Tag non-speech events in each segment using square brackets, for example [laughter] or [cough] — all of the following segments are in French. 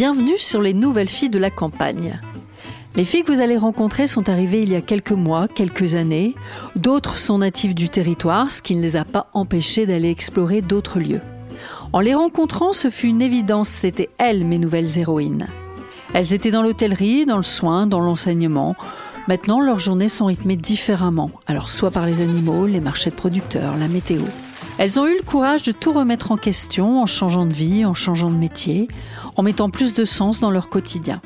Bienvenue sur les nouvelles filles de la campagne. Les filles que vous allez rencontrer sont arrivées il y a quelques mois, quelques années. D'autres sont natives du territoire, ce qui ne les a pas empêchées d'aller explorer d'autres lieux. En les rencontrant, ce fut une évidence, c'était elles mes nouvelles héroïnes. Elles étaient dans l'hôtellerie, dans le soin, dans l'enseignement. Maintenant, leurs journées sont rythmées différemment, alors soit par les animaux, les marchés de producteurs, la météo. Elles ont eu le courage de tout remettre en question en changeant de vie, en changeant de métier, en mettant plus de sens dans leur quotidien.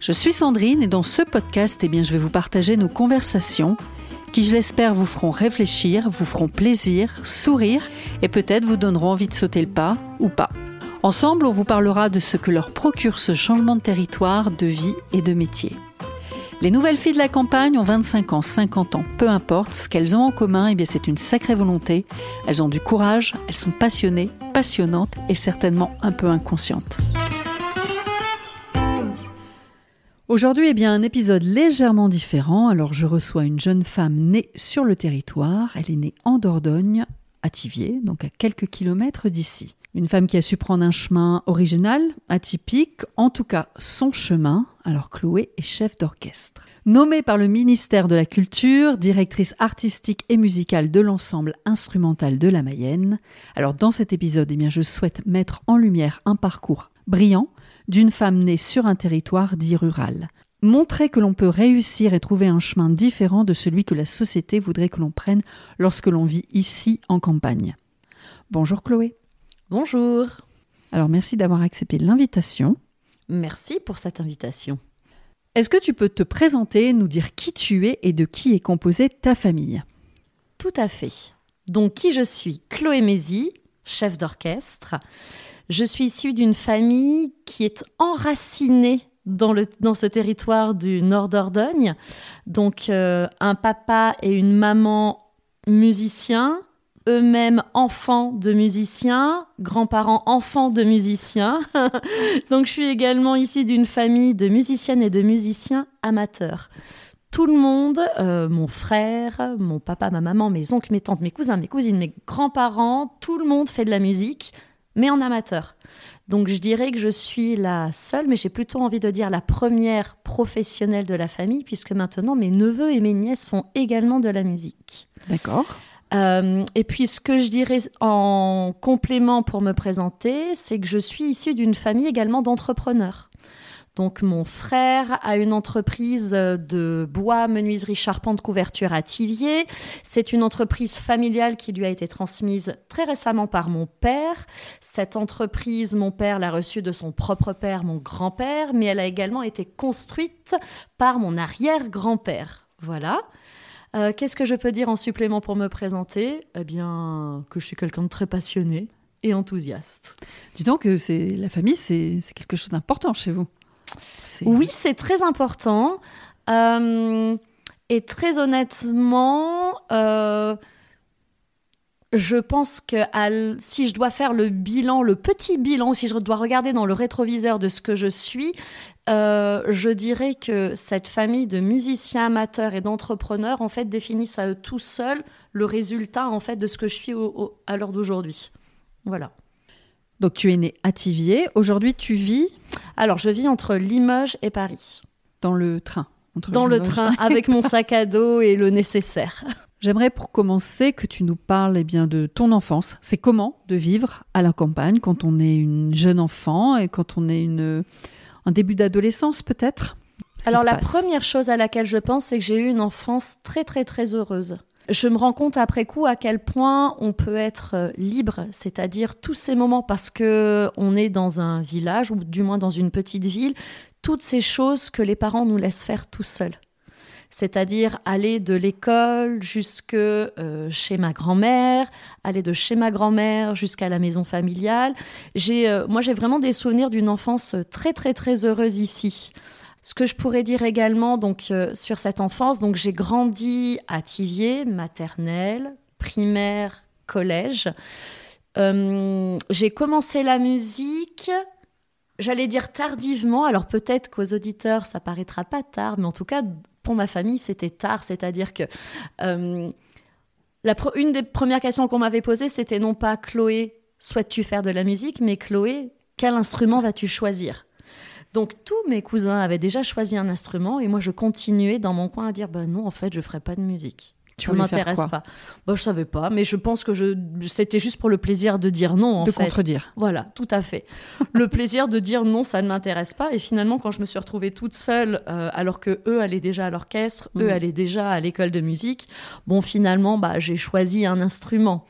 Je suis Sandrine et dans ce podcast, eh bien, je vais vous partager nos conversations qui, je l'espère, vous feront réfléchir, vous feront plaisir, sourire et peut-être vous donneront envie de sauter le pas ou pas. Ensemble, on vous parlera de ce que leur procure ce changement de territoire, de vie et de métier. Les nouvelles filles de la campagne ont 25 ans, 50 ans, peu importe, ce qu'elles ont en commun, eh c'est une sacrée volonté. Elles ont du courage, elles sont passionnées, passionnantes et certainement un peu inconscientes. Aujourd'hui, eh bien, un épisode légèrement différent. Alors, je reçois une jeune femme née sur le territoire. Elle est née en Dordogne, à Tivier, donc à quelques kilomètres d'ici. Une femme qui a su prendre un chemin original, atypique, en tout cas son chemin. Alors, Chloé est chef d'orchestre. Nommée par le ministère de la Culture, directrice artistique et musicale de l'ensemble instrumental de la Mayenne. Alors, dans cet épisode, eh bien, je souhaite mettre en lumière un parcours brillant d'une femme née sur un territoire dit rural. Montrer que l'on peut réussir et trouver un chemin différent de celui que la société voudrait que l'on prenne lorsque l'on vit ici en campagne. Bonjour Chloé. Bonjour. Alors merci d'avoir accepté l'invitation. Merci pour cette invitation. Est-ce que tu peux te présenter, nous dire qui tu es et de qui est composée ta famille? Tout à fait. Donc qui je suis? Chloé Mézy, chef d'orchestre. Je suis issue d'une famille qui est enracinée dans, le, dans ce territoire du Nord d'Ordogne. Donc euh, un papa et une maman musiciens, eux-mêmes enfants de musiciens, grands-parents enfants de musiciens. [laughs] Donc je suis également issue d'une famille de musiciennes et de musiciens amateurs. Tout le monde, euh, mon frère, mon papa, ma maman, mes oncles, mes tantes, mes cousins, mes cousines, mes grands-parents, tout le monde fait de la musique mais en amateur. Donc je dirais que je suis la seule, mais j'ai plutôt envie de dire la première professionnelle de la famille, puisque maintenant mes neveux et mes nièces font également de la musique. D'accord. Euh, et puis ce que je dirais en complément pour me présenter, c'est que je suis issue d'une famille également d'entrepreneurs. Donc mon frère a une entreprise de bois, menuiserie, charpente, couverture à Tivier. C'est une entreprise familiale qui lui a été transmise très récemment par mon père. Cette entreprise, mon père l'a reçue de son propre père, mon grand-père, mais elle a également été construite par mon arrière-grand-père. Voilà. Euh, qu'est-ce que je peux dire en supplément pour me présenter? Eh bien, que je suis quelqu'un de très passionné et enthousiaste. Dis donc que c'est la famille, c'est quelque chose d'important chez vous. Oui, c'est très important. Euh, et très honnêtement, euh, je pense que si je dois faire le bilan, le petit bilan, si je dois regarder dans le rétroviseur de ce que je suis, euh, je dirais que cette famille de musiciens amateurs et d'entrepreneurs, en fait, définissent à eux tout seuls le résultat, en fait, de ce que je suis à l'heure d'aujourd'hui. Voilà. Donc tu es né à Tivier. Aujourd'hui, tu vis Alors, je vis entre Limoges et Paris. Dans le train Dans le train, [laughs] avec mon sac à dos et le nécessaire. J'aimerais pour commencer que tu nous parles eh bien, de ton enfance. C'est comment de vivre à la campagne quand on est une jeune enfant et quand on est une, un début d'adolescence peut-être? Alors la première chose à laquelle je pense, c'est que j'ai eu une enfance très très très heureuse je me rends compte après coup à quel point on peut être euh, libre, c'est-à-dire tous ces moments parce que on est dans un village ou du moins dans une petite ville, toutes ces choses que les parents nous laissent faire tout seuls. C'est-à-dire aller de l'école jusque euh, chez ma grand-mère, aller de chez ma grand-mère jusqu'à la maison familiale. J'ai, euh, moi, j'ai vraiment des souvenirs d'une enfance très, très, très heureuse ici. Ce que je pourrais dire également donc euh, sur cette enfance, donc j'ai grandi à Tivier, maternelle, primaire, collège. J'ai commencé la musique, j'allais dire tardivement. Alors peut-être qu'aux auditeurs ça paraîtra pas tard, mais en tout cas pour ma famille c'était tard. C'est-à-dire que euh, la une des premières questions qu'on m'avait posées c'était non pas Chloé souhaites-tu faire de la musique, mais Chloé quel instrument vas-tu choisir? Donc tous mes cousins avaient déjà choisi un instrument et moi je continuais dans mon coin à dire bah non en fait je ferai pas de musique. Tu ça m'intéresse pas. Bah, je savais pas, mais je pense que je c'était juste pour le plaisir de dire non en De fait. contredire. Voilà, tout à fait. [laughs] le plaisir de dire non, ça ne m'intéresse pas. Et finalement, quand je me suis retrouvée toute seule, euh, alors que eux allaient déjà à l'orchestre, eux Mhm. allaient déjà à l'école de musique, bon, finalement, bah, j'ai choisi un instrument.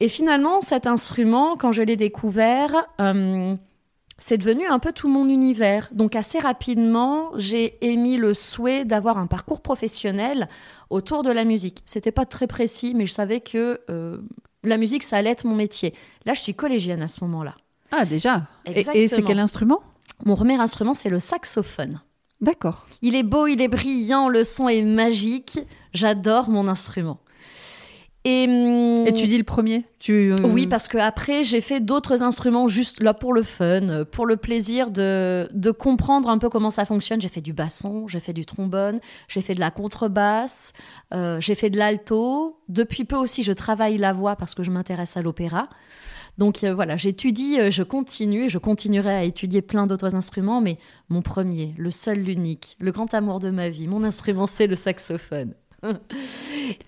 Et finalement, cet instrument, quand je l'ai découvert, euh, c'est devenu un peu tout mon univers. Donc assez rapidement, j'ai émis le souhait d'avoir un parcours professionnel autour de la musique. C'était pas très précis, mais je savais que euh, la musique, ça allait être mon métier. Là, je suis collégienne à ce moment-là. Ah, déjà. Et- Et, c'est quel instrument? Mon premier instrument, c'est le saxophone. D'accord. Il est beau, il est brillant, le son est magique. J'adore mon instrument. Et, hum, Et tu dis le premier tu, euh, Oui, parce que après j'ai fait d'autres instruments juste là pour le fun, euh, pour le plaisir de, de comprendre un peu comment ça fonctionne. J'ai fait du basson, j'ai fait du trombone, j'ai fait de la contrebasse, euh, j'ai fait de l'alto. Depuis peu aussi, je travaille la voix parce que je m'intéresse à l'opéra. Donc euh, voilà, j'étudie, je continue, et je continuerai à étudier plein d'autres instruments, mais mon premier, le seul, l'unique, le grand amour de ma vie, mon instrument, c'est le saxophone.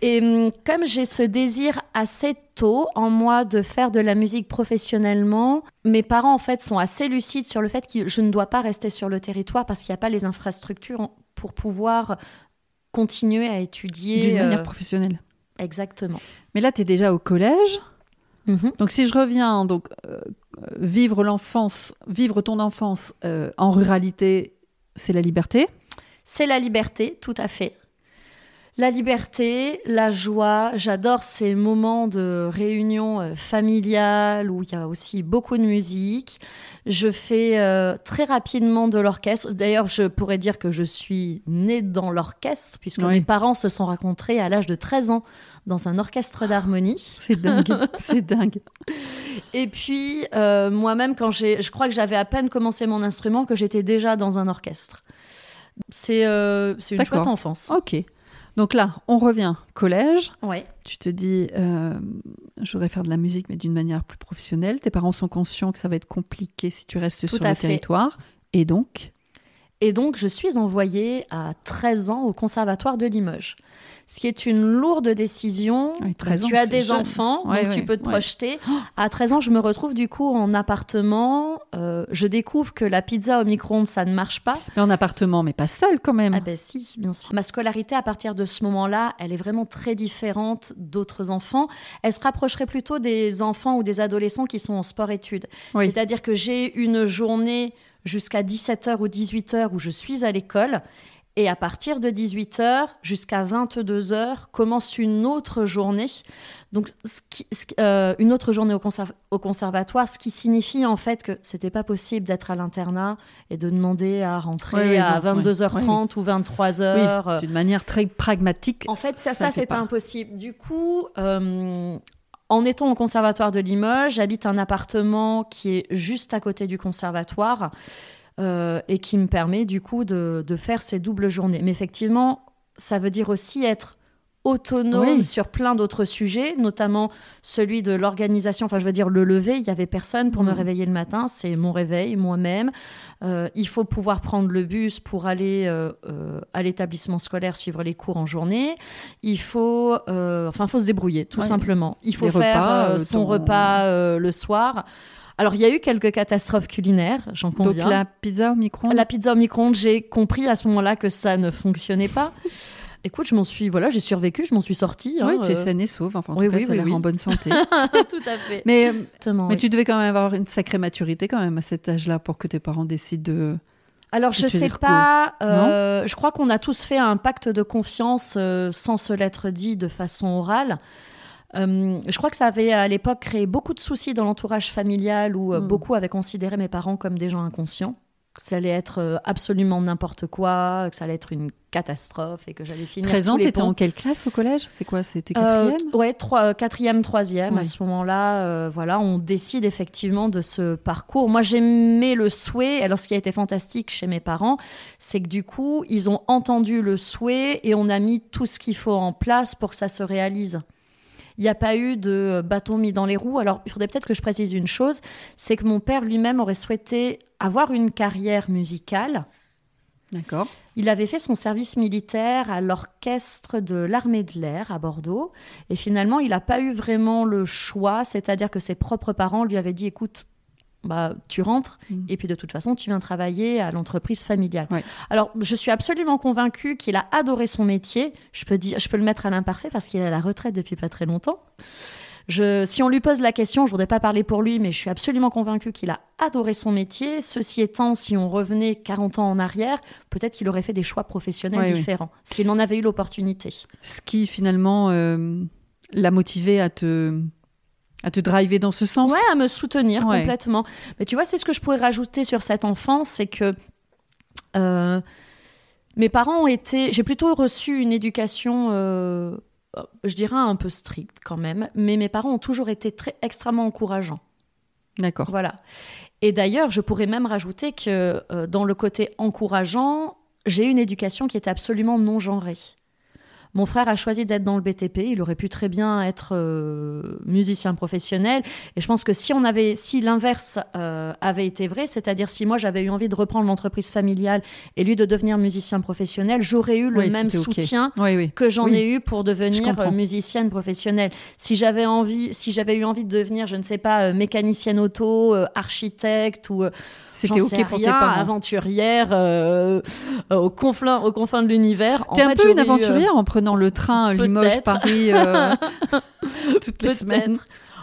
Et hum, comme j'ai ce désir assez tôt en moi de faire de la musique professionnellement, mes parents en fait sont assez lucides sur le fait que je ne dois pas rester sur le territoire parce qu'il n'y a pas les infrastructures pour pouvoir continuer à étudier. d'une euh, manière professionnelle. exactement. Mais là, tu es déjà au collège. Mhm. Donc, si je reviens, donc, euh, euh, vivre l'enfance, vivre ton enfance euh, en ruralité, c'est la liberté? C'est la liberté, tout à fait. La liberté, la joie, j'adore ces moments de réunion euh, familiale où il y a aussi beaucoup de musique. Je fais euh, très rapidement de l'orchestre. D'ailleurs, je pourrais dire que je suis née dans l'orchestre puisque Oui. mes parents se sont rencontrés à l'âge de 13 ans dans un orchestre d'harmonie. [laughs] C'est dingue. c'est dingue. Et puis, euh, moi-même, quand j'ai, je crois que j'avais à peine commencé mon instrument, que j'étais déjà dans un orchestre. C'est euh, c'est une chouette enfance. Ok. Donc là, on revient collège. Ouais. Tu te dis, euh, je voudrais faire de la musique, mais d'une manière plus professionnelle. Tes parents sont conscients que ça va être compliqué si tu restes Tout sur le fait. territoire. Et donc, Et donc, je suis envoyée à 13 ans au Conservatoire de Limoges. Ce qui est une lourde décision. Oui, 13 tu ans, as c'est des jeune. enfants, Ouais, donc tu peux te ouais. projeter. À 13 ans, je me retrouve du coup en appartement. Euh, je découvre que la pizza au micro-ondes, ça ne marche pas. mais en appartement, mais pas seul quand même. Ah ben si, bien sûr. Ma scolarité, à partir de ce moment-là, elle est vraiment très différente d'autres enfants. Elle se rapprocherait plutôt des enfants ou des adolescents qui sont en sport-études. Oui. C'est-à-dire que j'ai une journée jusqu'à 17h ou 18h où je suis à l'école. Et à partir de 18h jusqu'à 22h commence une autre journée. Donc, ce qui- ce qui- euh, une autre journée au, conserv- au conservatoire, ce qui signifie en fait que c'était pas possible d'être à l'internat et de demander à rentrer à non, 22h30 ou 23h. Oui, d'une manière très pragmatique. En fait, ça, pas. impossible. Du coup, euh, en étant au conservatoire de Limoges, j'habite un appartement qui est juste à côté du conservatoire euh, et qui me permet du coup de, de faire ces doubles journées. Mais effectivement, ça veut dire aussi être autonome Oui. sur plein d'autres sujets, notamment celui de l'organisation, enfin je veux dire le lever, il y avait personne pour me Mhm. réveiller le matin, c'est mon réveil moi-même. Euh, il faut pouvoir prendre le bus pour aller euh, euh, à l'établissement scolaire suivre les cours en journée. Il faut, enfin, faut se débrouiller tout Ouais. simplement. Il faut faire repas, son ton- repas le soir. Alors il y a eu quelques catastrophes culinaires, j'en Donc conviens. la pizza au micro-ondes? La pizza au micro-ondes, j'ai compris à ce moment-là que ça ne fonctionnait pas. Écoute, je m'en suis, voilà, j'ai survécu, je m'en suis sortie. Oui, hein, tu es euh, saine et sauve. Enfin, en oui, tout cas, oui, tu as oui, l'air oui. en bonne santé. [laughs] tout à fait. mais euh, Exactement, mais oui. tu devais quand même avoir une sacrée maturité quand même à cet âge-là pour que tes parents décident de... Alors, je veux sais pas. euh, je crois qu'on a tous fait un pacte de confiance euh, sans se l'être dit de façon orale. Euh, je crois que ça avait à l'époque créé beaucoup de soucis dans l'entourage familial où euh, Mm. beaucoup avaient considéré mes parents comme des gens inconscients. Que ça allait être euh, absolument n'importe quoi, que ça allait être une catastrophe et que j'allais finir 13 sous ans, t'étais en quelle classe au collège? C'est quoi C'était Euh, quatrième? ouais, trois, euh, quatrième, troisième. Ouais. À ce moment-là, euh, voilà, on décide effectivement de ce parcours. Moi, j'aimais le souhait. Alors, ce qui a été fantastique chez mes parents, c'est que du coup, ils ont entendu le souhait et on a mis tout ce qu'il faut en place pour que ça se réalise. Il n'y a pas eu de bâton mis dans les roues. Alors, il faudrait peut-être que je précise une chose, c'est que mon père lui-même aurait souhaité avoir une carrière musicale. D'accord. Il avait fait son service militaire à l'orchestre de l'armée de l'air à Bordeaux. Et finalement, il n'a pas eu vraiment le choix, c'est-à-dire que ses propres parents lui avaient dit, écoute, bah, tu rentres mm. et puis de toute façon, tu viens travailler à l'entreprise familiale. Alors, je suis absolument convaincue qu'il a adoré son métier. Je peux, dire, je peux le mettre à l'imparfait parce qu'il est à la retraite depuis pas très longtemps. Je, si on lui pose la question, je voudrais pas parler pour lui, mais je suis absolument convaincue qu'il a adoré son métier. Ceci étant, si on revenait 40 ans en arrière, peut-être qu'il aurait fait des choix professionnels différents, s'il en avait eu l'opportunité. Ce qui finalement euh, l'a motivé à te à te driver dans ce sens Ouais, à me soutenir complètement. Mais tu vois, c'est ce que je pourrais rajouter sur cette enfance, c'est que euh, mes parents ont été. J'ai plutôt reçu une éducation, euh, je dirais un peu stricte quand même, mais mes parents ont toujours été très extrêmement encourageants. D'accord. Voilà. Et d'ailleurs, je pourrais même rajouter que euh, dans le côté encourageant, j'ai eu une éducation qui était absolument non genrée. Mon frère a choisi d'être dans le BTP. Il aurait pu très bien être euh, musicien professionnel. Et je pense que si on avait, si l'inverse euh, avait été vrai, c'est-à-dire si moi j'avais eu envie de reprendre l'entreprise familiale et lui de devenir musicien professionnel, j'aurais eu le même soutien que j'en ai eu pour devenir euh, musicienne professionnelle. Si j'avais envie, si j'avais eu envie de devenir, je ne sais pas, mécanicienne auto, architecte ou c'était ok pour tes parents. Aventurière au confin, au confin de l'univers. T'es un peu une aventurière en prenant le train Limoges-Paris euh, [laughs] toutes les semaines.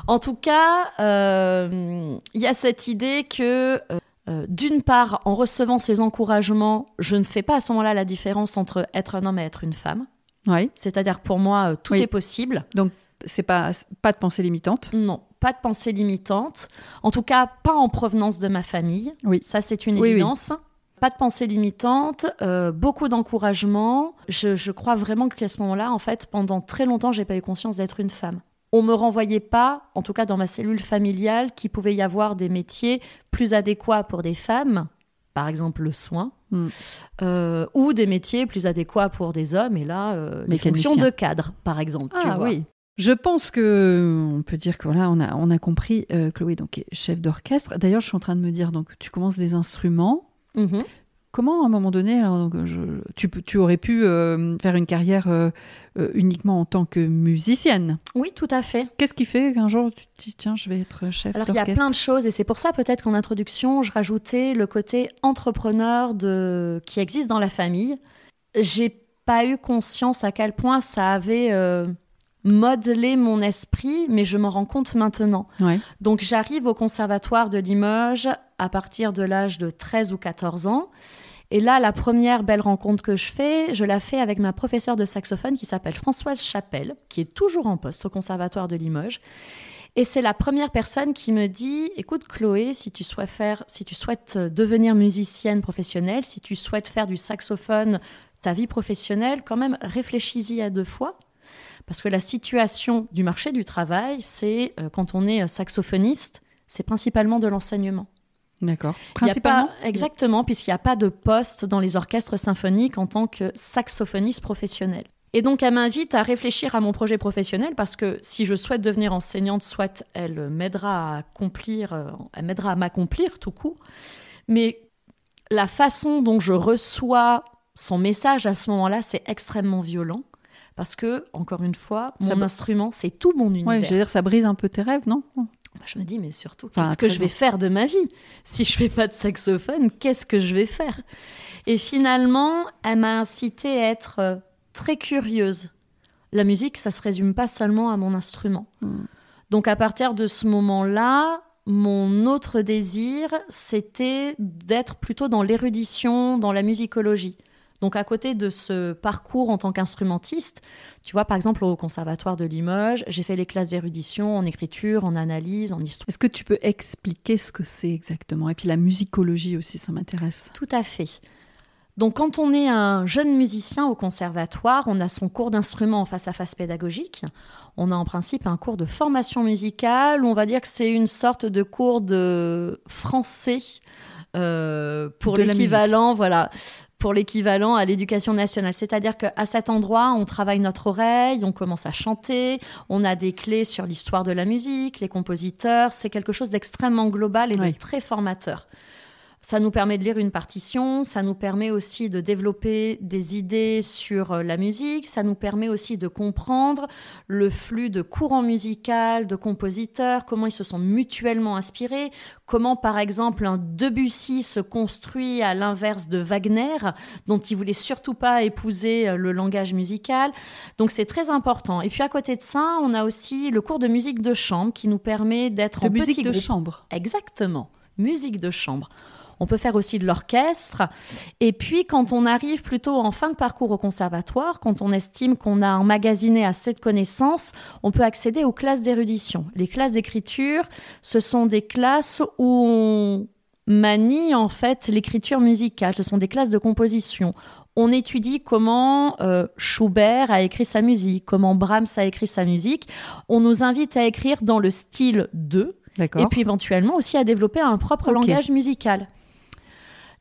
En tout cas, euh, il y a cette idée que, euh, d'une part, en recevant ces encouragements, je ne fais pas à ce moment-là la différence entre être un homme et être une femme. Oui. C'est-à-dire pour moi, tout est possible. Donc, c'est pas, pas de pensée limitante Non, pas de pensée limitante. En tout cas, pas en provenance de ma famille. Oui. Ça, c'est une évidence pas de pensée limitante, euh, beaucoup d'encouragement. Je, crois vraiment qu'à ce moment-là, en fait, pendant très longtemps, j'ai pas eu conscience d'être une femme. On me renvoyait pas, en tout cas dans ma cellule familiale, qu'il pouvait y avoir des métiers plus adéquats pour des femmes, par exemple le soin, hmm. euh, ou des métiers plus adéquats pour des hommes. Et là, euh, les fonctions de cadre, par exemple. Ah oui. Je pense que on peut dire que voilà, on a, on a compris. Chloé donc est chef d'orchestre. D'ailleurs, je suis en train de me dire donc tu commences des instruments. Mhm. Comment, à un moment donné, tu, tu, aurais pu euh, faire une carrière euh, euh, uniquement en tant que musicienne? Oui, tout à fait. Qu'est-ce qui fait qu'un jour tu te dis, tiens, je vais être chef Alors, il y a plein de choses, et c'est pour ça peut-être qu'en introduction, je rajoutais le côté entrepreneur de... qui existe dans la famille. J'ai pas eu conscience à quel point ça avait modelé mon esprit, mais je m'en rends compte maintenant. Donc j'arrive au conservatoire de Limoges à partir de l'âge de 13 ou 14 ans. Et là, la première belle rencontre que je fais, je la fais avec ma professeure de saxophone qui s'appelle Françoise Chapelle, qui est toujours en poste au conservatoire de Limoges. Et c'est la première personne qui me dit "Écoute Chloé, si tu souhaites faire si tu souhaites devenir musicienne professionnelle, si tu souhaites faire du saxophone ta vie professionnelle, quand même réfléchis-y à deux fois parce que la situation du marché du travail, c'est euh, quand on est euh, saxophoniste, c'est principalement de l'enseignement. D'accord. Principalement? Exactement, puisqu'il n'y a pas de poste dans les orchestres symphoniques en tant que saxophoniste professionnel. Et donc, elle m'invite à réfléchir à mon projet professionnel parce que si je souhaite devenir enseignante, soit elle m'aidera à accomplir, euh, elle m'aidera à m'accomplir tout coup. Mais la façon dont je reçois son message à ce moment-là, c'est extrêmement violent parce que, encore une fois, mon instrument, c'est tout mon univers. Oui, je veux dire, ça brise un peu tes rêves, non? Je me dis, mais surtout, qu'est-ce que je vais faire de ma vie Si je fais pas de saxophone, qu'est-ce que je vais faire Et finalement, elle m'a incité à être euh, très curieuse. La musique, ça se résume pas seulement à mon instrument. Hmm. Donc à partir de ce moment-là, mon autre désir, c'était d'être plutôt dans l'érudition, dans la musicologie. Donc à côté de ce parcours en tant qu'instrumentiste, tu vois par exemple au conservatoire de Limoges, j'ai fait les classes d'érudition en écriture, en analyse, en histoire. Est-ce que tu peux expliquer ce que c'est exactement? Et puis la musicologie aussi, ça m'intéresse. Tout à fait. Donc quand on est un jeune musicien au conservatoire, on a son cours d'instrument en face à face pédagogique. On a en principe un cours de formation musicale, on va dire que c'est une sorte de cours de français euh, pour l'équivalent, voilà, pour l'équivalent à l'éducation nationale. C'est-à-dire qu'à cet endroit, on travaille notre oreille, on commence à chanter, on a des clés sur l'histoire de la musique, les compositeurs. C'est quelque chose d'extrêmement global et de très formateur. Ça nous permet de lire une partition, ça nous permet aussi de développer des idées sur euh, la musique, ça nous permet aussi de comprendre le flux de courants musicaux, de compositeurs, comment ils se sont mutuellement inspirés, comment par exemple un Debussy se construit à l'inverse de Wagner, dont il voulait surtout pas épouser euh, le langage musical. Donc c'est très important. Et puis à côté de ça, on a aussi le cours de musique de chambre qui nous permet d'être en musique de chambre. Exactement, musique de chambre. On peut faire aussi de l'orchestre. Et puis, quand on arrive plutôt en fin de parcours au conservatoire, quand on estime qu'on a emmagasiné assez de connaissances, on peut accéder aux classes d'érudition. Les classes d'écriture, ce sont des classes où on manie en fait l'écriture musicale. Ce sont des classes de composition on étudie comment euh, Schubert a écrit sa musique, comment Brahms a écrit sa musique. On nous invite à écrire dans le style 2, et puis éventuellement aussi à développer un propre langage musical.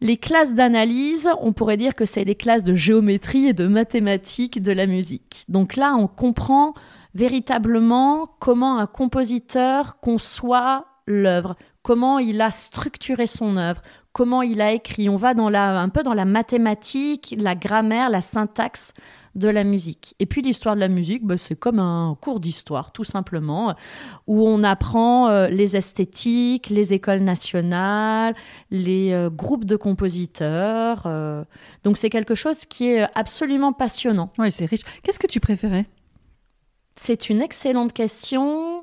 Les classes d'analyse, on pourrait dire que c'est les classes de géométrie et de mathématiques de la musique. Donc là, on comprend véritablement comment un compositeur conçoit l'œuvre, comment il a structuré son œuvre, comment il a écrit. On va dans la, un peu dans la mathématique, la grammaire, la syntaxe de la musique. Et puis l'histoire de la musique, bah, c'est comme un cours d'histoire, tout simplement, où on apprend euh, les esthétiques, les écoles nationales, les euh, groupes de compositeurs. Euh. Donc c'est quelque chose qui est absolument passionnant. Oui, c'est riche. Qu'est-ce que tu préférais? C'est une excellente question.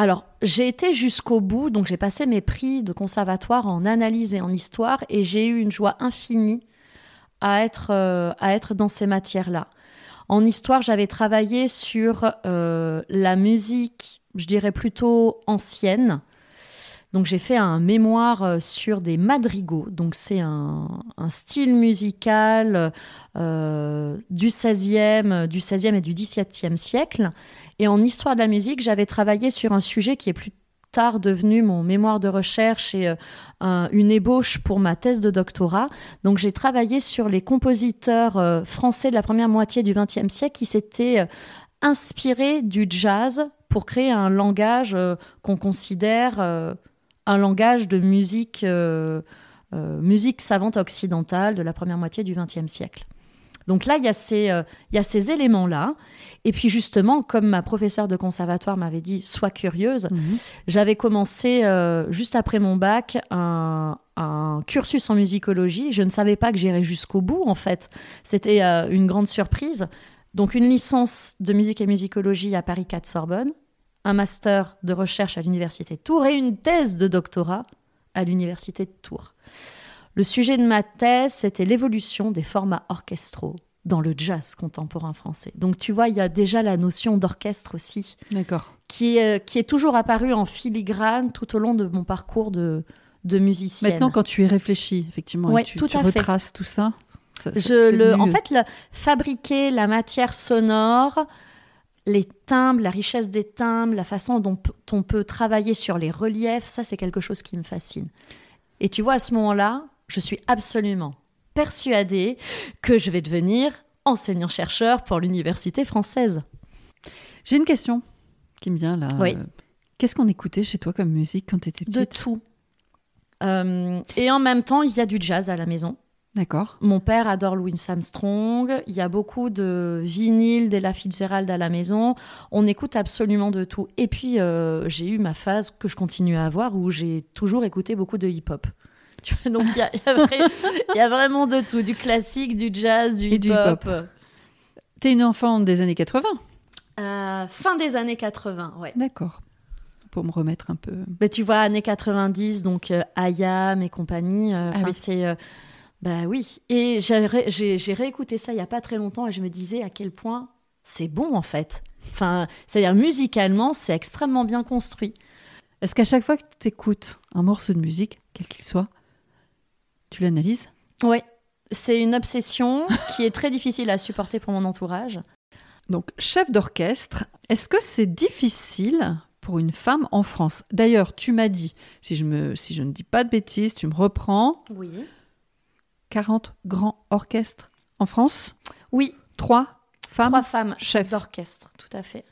Alors, j'ai été jusqu'au bout, donc j'ai passé mes prix de conservatoire en analyse et en histoire, et j'ai eu une joie infinie à être, à être dans ces matières-là. En histoire, j'avais travaillé sur euh, la musique, je dirais plutôt ancienne. Donc j'ai fait un mémoire euh, sur des madrigaux. Donc c'est un, style musical euh, du 16e, du 16e et du 17e siècle. Et en histoire de la musique, j'avais travaillé sur un sujet qui est plus tard devenu mon mémoire de recherche et euh, une ébauche pour ma thèse de doctorat. Donc j'ai travaillé sur les compositeurs euh, français de la première moitié du XXe siècle qui s'étaient euh, inspirés du jazz pour créer un langage qu'on considère un langage de musique, musique savante occidentale de la première moitié du XXe siècle. Donc là, il y a ces, il y a ces éléments-là. Et puis justement, comme ma professeure de conservatoire m'avait dit, sois curieuse, mhm. j'avais commencé euh, juste après mon bac un, cursus en musicologie. Je ne savais pas que j'irais jusqu'au bout, en fait. C'était euh, une grande surprise. Donc une licence de musique et musicologie à Paris 4 Sorbonne, un master de recherche à l'université de Tours et une thèse de doctorat à l'université de Tours. Le sujet de ma thèse, c'était l'évolution des formats orchestraux dans le jazz contemporain français. Donc tu vois, il y a déjà la notion d'orchestre aussi. D'accord. Qui, est, qui est toujours apparue en filigrane tout au long de mon parcours de, de musicienne. Maintenant, quand tu y réfléchis, effectivement, tu, tout retraces tout ça. Je le, en fait, le, fabriquer la matière sonore, les timbres, la richesse des timbres, la façon dont on peut travailler sur les reliefs, ça c'est quelque chose qui me fascine. Et tu vois, à ce moment-là, je suis absolument persuadée que je vais devenir enseignant-chercheur pour l'université française. J'ai une question qui me vient là. Qu'est-ce qu'on écoutait chez toi comme musique quand tu étais petite? De tout. Euh, et en même temps, il y a du jazz à la maison. D'accord. Mon père adore Louis Armstrong. Il y a beaucoup de vinyles d'Ella Fitzgerald à la maison. On écoute absolument de tout. Et puis, euh, j'ai eu ma phase que je continue à avoir où j'ai toujours écouté beaucoup de hip-hop. [laughs] Donc il y, a, vraiment de tout, du classique, du jazz, du hip-hop. Tu es une enfant des années 80 euh, Fin des années 80, ouais. D'accord. Pour me remettre un peu. Bah, tu vois, années 90, donc euh, Ayam et compagnie. Euh, ah c'est. Bah oui. Et j'ai réécouté ça il n'y a pas très longtemps et je me disais à quel point c'est bon en fait. Enfin, c'est-à-dire musicalement, c'est extrêmement bien construit. Est-ce qu'à chaque fois que tu écoutes un morceau de musique, quel qu'il soit, tu l'analyses? Oui, c'est une obsession [laughs] qui est très difficile à supporter pour mon entourage. Donc, chef d'orchestre, est-ce que c'est difficile pour une femme en France? D'ailleurs, tu m'as dit, si je, me, si je ne dis pas de bêtises, tu me reprends. Oui. 40 grands orchestres en France? Oui. Trois femmes. Trois femmes chefs d'orchestre, tout à fait.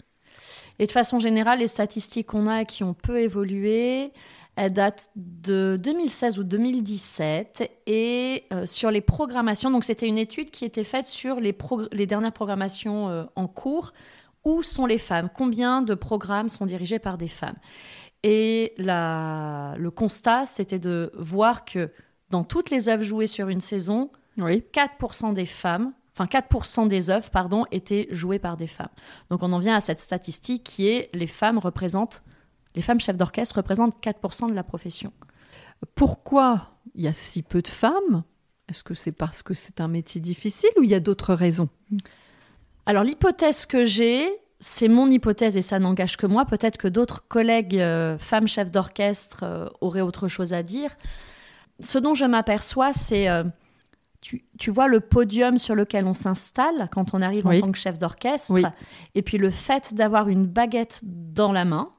Et de façon générale, les statistiques qu'on a qui ont peu évolué, elles datent de 2016 ou 2017. Et euh, sur les programmations, donc c'était une étude qui était faite sur les, les dernières programmations euh, en cours. Où sont les femmes? Combien de programmes sont dirigés par des femmes? Et la, le constat, c'était de voir que dans toutes les œuvres jouées sur une saison, oui. 4% des femmes enfin 4% des œuvres, pardon, étaient jouées par des femmes. Donc on en vient à cette statistique qui est les femmes représentent, les femmes chefs d'orchestre représentent 4% de la profession. Pourquoi il y a si peu de femmes? Est-ce que c'est parce que c'est un métier difficile ou il y a d'autres raisons? Alors l'hypothèse que j'ai, c'est mon hypothèse et ça n'engage que moi. Peut-être que d'autres collègues euh, femmes chefs d'orchestre euh, auraient autre chose à dire. Ce dont je m'aperçois, c'est euh, tu, vois le podium sur lequel on s'installe quand on arrive en tant que chef d'orchestre, et puis le fait d'avoir une baguette dans la main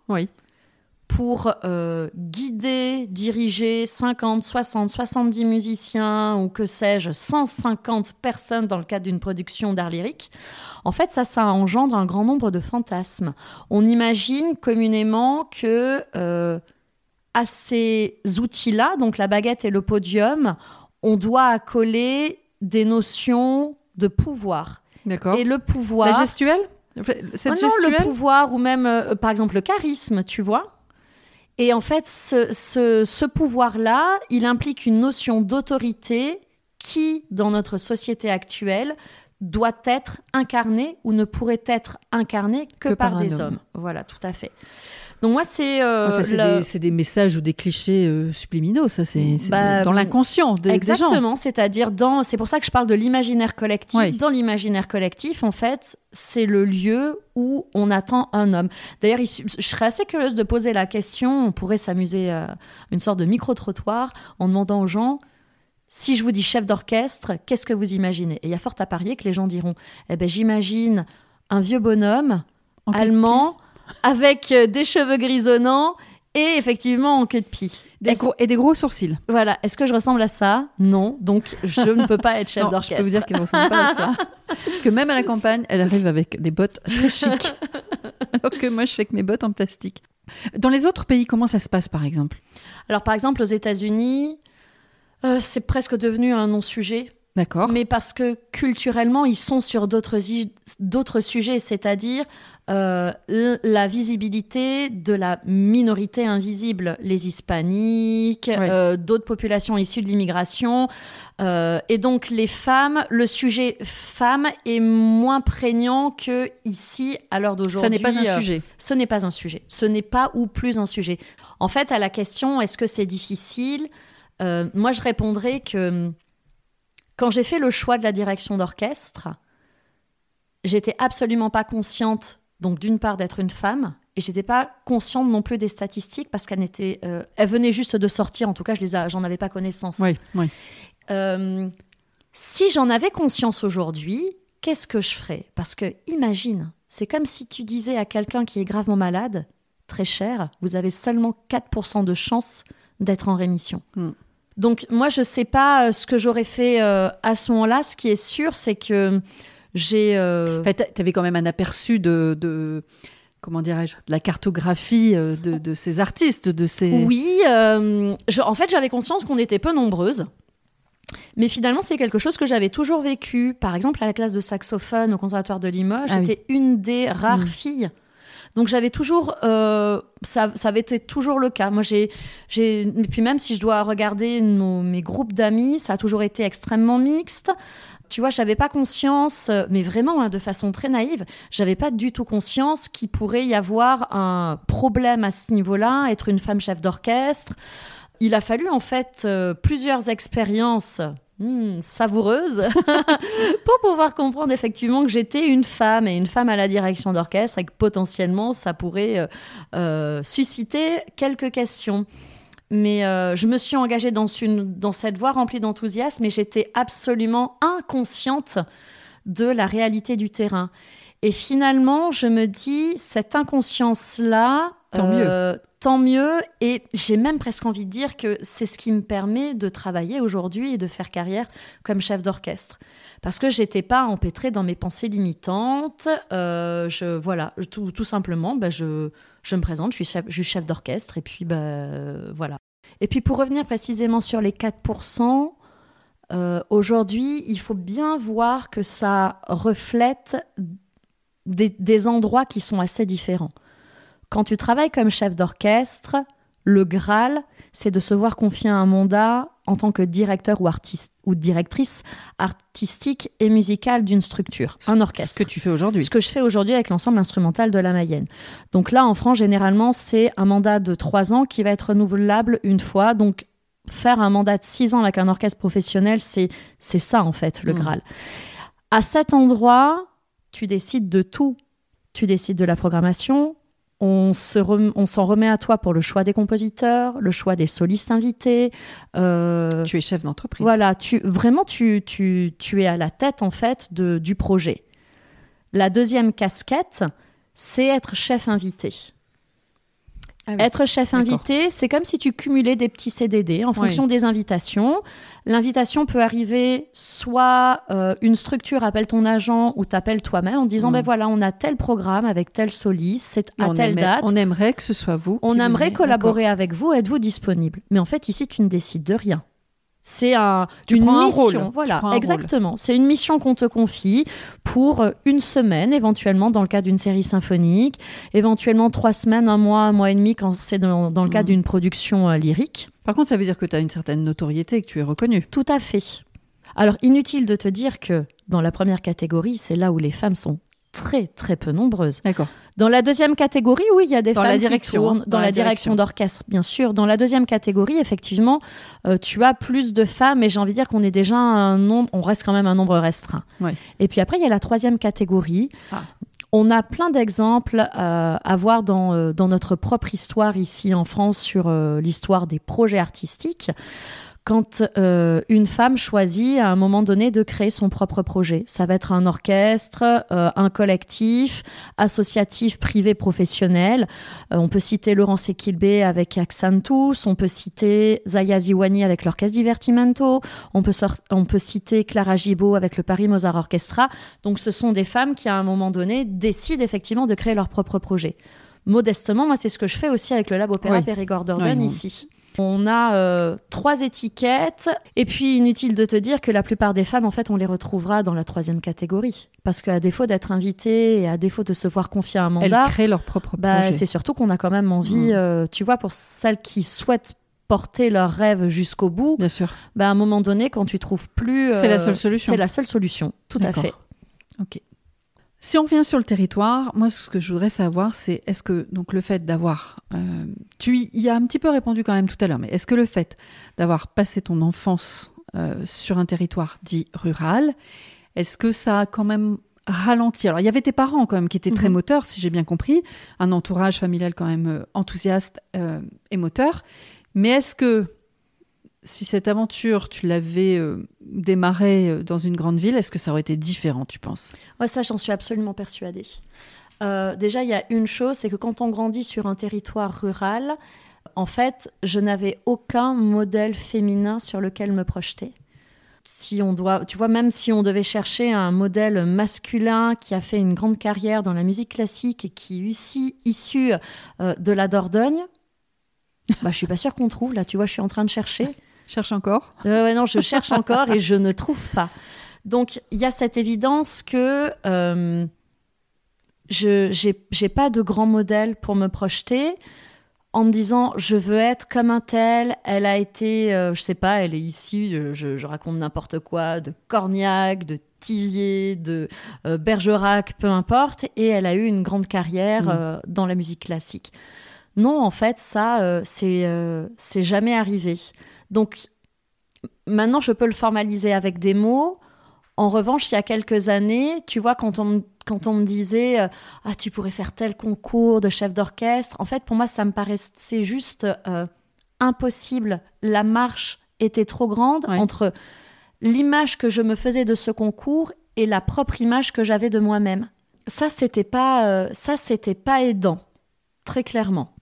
pour euh, guider, diriger 50, 60, 70 musiciens ou que sais-je, 150 personnes dans le cadre d'une production d'art lyrique, en fait ça, ça engendre un grand nombre de fantasmes. On imagine communément que... Euh, à ces outils-là, donc la baguette et le podium, on doit accoler des notions de pouvoir. D'accord. Et le pouvoir. La gestuelle? Cette ah non, le pouvoir ou même, euh, par exemple, le charisme, tu vois. Et en fait, ce, ce pouvoir-là, il implique une notion d'autorité qui, dans notre société actuelle, doit être incarné ou ne pourrait être incarné que, par, des hommes. Voilà, tout à fait. Donc moi, c'est... Euh, c'est des, messages ou des clichés euh, subliminaux, ça, c'est bah, dans l'inconscient des, Exactement, c'est-à-dire dans... C'est pour ça que je parle de l'imaginaire collectif. Dans l'imaginaire collectif, en fait, c'est le lieu où on attend un homme. D'ailleurs, je serais assez curieuse de poser la question, on pourrait s'amuser à une sorte de micro-trottoir en demandant aux gens si je vous dis chef d'orchestre, qu'est-ce que vous imaginez? Et il y a fort à parier que les gens diront Eh ben, j'imagine un vieux bonhomme allemand avec euh, des cheveux grisonnants et effectivement en queue de pie. et des gros sourcils. Voilà. Est-ce que je ressemble à ça? Non. Donc, je ne peux pas être chef d'orchestre. Je peux vous dire qu'elle ne ressemble pas à ça. [laughs] Parce que même à la campagne, elle arrive avec des bottes très chic. [laughs] Alors que moi, je fais avec mes bottes en plastique. Dans les autres pays, comment ça se passe, par exemple? Alors, par exemple, aux États-Unis, euh, c'est presque devenu un non-sujet. D'accord. Mais parce que culturellement, ils sont sur d'autres sujets, c'est-à-dire euh, la visibilité de la minorité invisible, les hispaniques, euh, d'autres populations issues de l'immigration. et donc les femmes, le sujet femmes est moins prégnant que ici à l'heure d'aujourd'hui. Ce n'est pas un sujet. Ce n'est pas un sujet. Ce n'est pas ou plus un sujet. En fait, à la question est-ce que c'est difficile euh, moi, je répondrais que quand j'ai fait le choix de la direction d'orchestre, j'étais absolument pas consciente, donc d'une part d'être une femme, et j'étais pas consciente non plus des statistiques parce qu'elles étaient, euh, venaient juste de sortir. En tout cas, je les, j'en avais pas connaissance. Oui, oui. Euh, si j'en avais conscience aujourd'hui, qu'est-ce que je ferais? Parce que imagine, c'est comme si tu disais à quelqu'un qui est gravement malade, très cher, vous avez seulement 4% de chance d'être en rémission. Hmm. Donc moi, je ne sais pas euh, ce que j'aurais fait euh, à ce moment-là. Ce qui est sûr, c'est que j'ai... Euh... tu avais quand même un aperçu de... comment dirais-je, de la cartographie euh, de, ces artistes, de ces... Oui, en fait, j'avais conscience qu'on était peu nombreuses. Mais finalement, c'est quelque chose que j'avais toujours vécu. Par exemple, à la classe de saxophone au Conservatoire de Limoges, ah j'étais une des rares hmm. filles donc j'avais toujours, euh, ça, ça, avait été toujours le cas. Moi, j'ai, j'ai, puis même si je dois regarder mes groupes d'amis, ça a toujours été extrêmement mixte. Tu vois, j'avais pas conscience, mais vraiment hein, de façon très naïve, j'avais pas du tout conscience qu'il pourrait y avoir un problème à ce niveau-là, être une femme chef d'orchestre. Il a fallu en fait euh, plusieurs expériences Hmm, savoureuse [laughs] pour pouvoir comprendre effectivement que j'étais une femme et une femme à la direction d'orchestre et que potentiellement ça pourrait euh, euh, susciter quelques questions. Mais euh, je me suis engagée dans, dans cette voie remplie d'enthousiasme et j'étais absolument inconsciente de la réalité du terrain. Et finalement, je me dis, cette inconscience-là, Tant mieux. Tant mieux. Et j'ai même presque envie de dire que c'est ce qui me permet de travailler aujourd'hui et de faire carrière comme chef d'orchestre. Parce que j'étais pas empêtrée dans mes pensées limitantes. je, voilà, tout, tout simplement, bah, je, je me présente, je suis chef, je suis chef d'orchestre. Et puis, bah, voilà. Et puis, pour revenir précisément sur les 4%, euh, aujourd'hui, il faut bien voir que ça reflète des, endroits qui sont assez différents. Quand tu travailles comme chef d'orchestre, le Graal, c'est de se voir confier un mandat en tant que directeur ou, artiste, ou directrice artistique et musicale d'une structure, un orchestre. Ce que tu fais aujourd'hui. Ce que je fais aujourd'hui avec l'ensemble instrumental de la Mayenne. Donc là, en France, généralement, c'est un mandat de trois ans qui va être renouvelable une fois. Donc faire un mandat de six ans avec un orchestre professionnel, c'est ça en fait le mm. Graal. À cet endroit, tu décides de tout. Tu décides de la programmation. On s'en remet à toi pour le choix des compositeurs, le choix des solistes invités. Euh, tu es chef d'entreprise. Voilà, tu, vraiment, tu, tu, tu, es à la tête en fait de, du projet. La deuxième casquette, c'est être chef invité. Ah Être chef invité, c'est comme si tu cumulais des petits CDD en fonction des invitations. L'invitation peut arriver soit euh, une structure appelle ton agent ou t'appelle toi-même en disant mm. ben voilà, on a tel programme avec tel soliste, c'est à telle date. On aimerait que ce soit vous. On aimerait collaborer avec vous, êtes-vous disponible? Mais en fait, ici, tu ne décides de rien. C'est un, une mission, voilà, exactement. C'est une mission qu'on te confie pour euh, une semaine, éventuellement dans le cas d'une série symphonique, éventuellement trois semaines, un mois, un mois et demi quand c'est dans, le cas mm. d'une production euh, lyrique. Par contre, ça veut dire que tu as une certaine notoriété, que tu es reconnu. Tout à fait. Alors, inutile de te dire que dans la première catégorie, c'est là où les femmes sont très très peu nombreuses. D'accord. Dans la deuxième catégorie, oui, il y a des dans femmes la direction, qui tournent, dans, la, direction, d'orchestre, bien sûr. Dans la deuxième catégorie, effectivement, euh, tu as plus de femmes, et j'ai envie de dire qu'on est déjà un nombre, on reste quand même un nombre restreint. Et puis après, il y a la troisième catégorie. Ah. On a plein d'exemples euh, à voir dans, euh, dans, notre propre histoire ici en France sur l'histoire des projets artistiques quand euh, une femme choisit à un moment donné de créer son propre projet. Ça va être un orchestre, euh, un collectif, associatif, privé, professionnel. Euh, on peut citer Laurence Equilbé avec Accentus, on peut citer Zaya Ziwani avec l'Orchestre Divertimento, on peut, on peut citer Clara Gibault avec le Paris Mozart Orchestra. Donc ce sont des femmes qui, à un moment donné, décident effectivement de créer leur propre projet. Modestement, moi, c'est ce que je fais aussi avec le Lab Opéra Périgord Dordogne ici. On a euh, trois étiquettes. Et puis, inutile de te dire que la plupart des femmes, en fait, on les retrouvera dans la troisième catégorie. Parce qu'à défaut d'être invitées et à défaut de se voir confier un mandat. Elles créent leur propre bah, projet. C'est surtout qu'on a quand même envie, mm. euh, tu vois, pour celles qui souhaitent porter leur rêve jusqu'au bout. Bien sûr. Bah, à un moment donné, quand tu trouves plus. c'est la seule euh, solution. C'est la seule solution, tout à fait. Ok. Si on revient sur le territoire, moi ce que je voudrais savoir, c'est est-ce que donc le fait d'avoir, euh, tu y as un petit peu répondu quand même tout à l'heure, mais est-ce que le fait d'avoir passé ton enfance euh, sur un territoire dit rural, est-ce que ça a quand même ralenti? Alors il y avait tes parents quand même qui étaient très mhm. moteurs, si j'ai bien compris, un entourage familial quand même euh, enthousiaste et moteur, mais est-ce que si cette aventure, tu l'avais euh, démarrée euh, dans une grande ville, est-ce que ça aurait été différent, tu penses? Ouais, ça, j'en suis absolument persuadée. Euh, déjà, il y a une chose, c'est que quand on grandit sur un territoire rural, en fait, je n'avais aucun modèle féminin sur lequel me projeter. Si on doit, tu vois, même si on devait chercher un modèle masculin qui a fait une grande carrière dans la musique classique et qui est ici, issu de la Dordogne, bah, je suis pas sûre qu'on trouve. Là, tu vois, je suis en train de chercher. Cherche encore euh, Non, je cherche encore et je ne trouve pas. Donc, il y a cette évidence que euh, je n'ai pas de grand modèle pour me projeter en me disant je veux être comme un tel. Elle a été, euh, je sais pas, elle est ici, je, raconte n'importe quoi, de Cornillac, de Tivier, de euh, Bergerac, peu importe, et elle a eu une grande carrière mm. dans la musique classique. Non, en fait, ça, c'est jamais arrivé. Donc maintenant, je peux le formaliser avec des mots. En revanche, il y a quelques années, tu vois, quand on, quand on me disait euh, Ah, tu pourrais faire tel concours de chef d'orchestre, en fait, pour moi, ça me paraissait juste euh, impossible. La marche était trop grande entre l'image que je me faisais de ce concours et la propre image que j'avais de moi-même. Ça, c'était pas, euh, ça, c'était pas aidant, très clairement.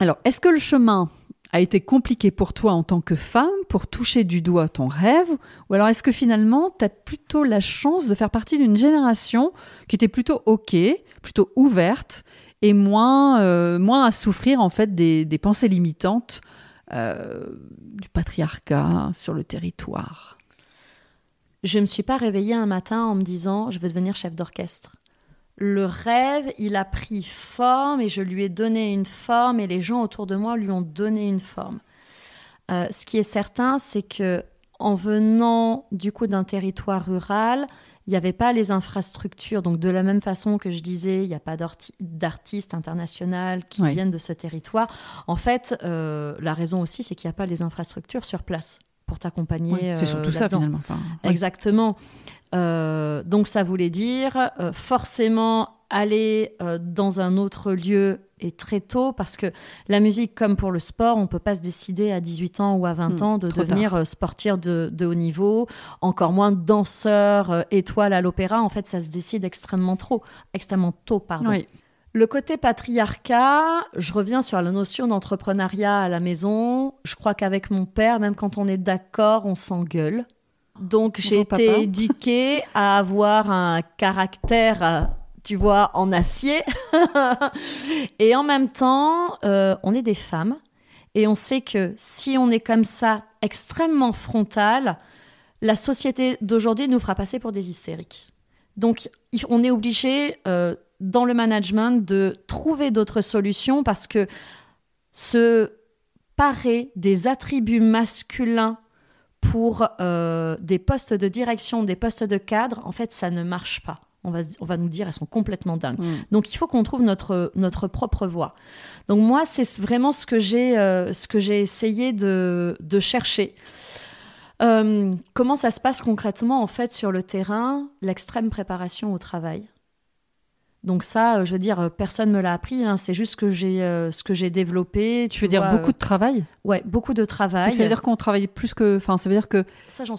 Alors, est-ce que le chemin a été compliqué pour toi en tant que femme pour toucher du doigt ton rêve Ou alors est-ce que finalement, tu as plutôt la chance de faire partie d'une génération qui était plutôt OK, plutôt ouverte et moins, euh, moins à souffrir en fait des, pensées limitantes euh, du patriarcat sur le territoire? Je ne me suis pas réveillée un matin en me disant je veux devenir chef d'orchestre le rêve, il a pris forme et je lui ai donné une forme et les gens autour de moi lui ont donné une forme. Euh, ce qui est certain, c'est que en venant du coup d'un territoire rural, il n'y avait pas les infrastructures. Donc de la même façon que je disais, il n'y a pas d'artistes internationaux qui viennent de ce territoire. En fait, euh, la raison aussi, c'est qu'il n'y a pas les infrastructures sur place pour t'accompagner. c'est surtout euh, ça finalement. Exactement. Euh, donc ça voulait dire euh, forcément aller euh, dans un autre lieu et très tôt parce que la musique comme pour le sport on peut pas se décider à 18 ans ou à 20 hmm, ans de devenir sportif de, haut niveau. Encore moins danseur étoile à l'opéra. En fait ça se décide extrêmement trop extrêmement tôt pardon. Le côté patriarcat, je reviens sur la notion d'entrepreneuriat à la maison. Je crois qu'avec mon père, même quand on est d'accord, on s'engueule. Donc j'ai été éduquée à avoir un caractère, euh, tu vois, en acier. [laughs] et en même temps, euh, on est des femmes. Et on sait que si on est comme ça, extrêmement frontal, la société d'aujourd'hui nous fera passer pour des hystériques. Donc on est obligé, euh, dans le management, de trouver d'autres solutions parce que se parer des attributs masculins pour euh, des postes de direction, des postes de cadre, en fait, ça ne marche pas. On va, on va nous dire, elles sont complètement dingues. Mm. Donc, il faut qu'on trouve notre, notre propre voie. Donc, moi, c'est vraiment ce que j'ai euh, ce que j'ai essayé de, de chercher. Euh, comment ça se passe concrètement, en fait, sur le terrain, l'extrême préparation au travail? Donc ça, euh, je veux dire, euh, personne me l'a appris. Hein. c'est juste que j'ai euh, ce que j'ai développé. Tu, veux dire beaucoup de travail? Ouais, beaucoup de travail. ça veut dire qu'on travaille plus que, enfin, ça veut dire que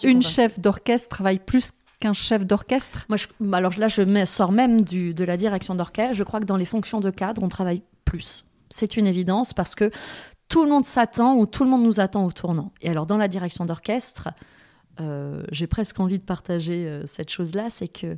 une chef d'orchestre travaille plus qu'un chef d'orchestre? Moi, bah, alors là, je sors même du, de la direction d'orchestre. Je crois que dans les fonctions de cadre, on travaille plus. C'est une évidence parce que tout le monde s'attend ou tout le monde nous attend au tournant. Et alors, dans la direction d'orchestre, j'ai presque envie de partager cette chose-là, c'est que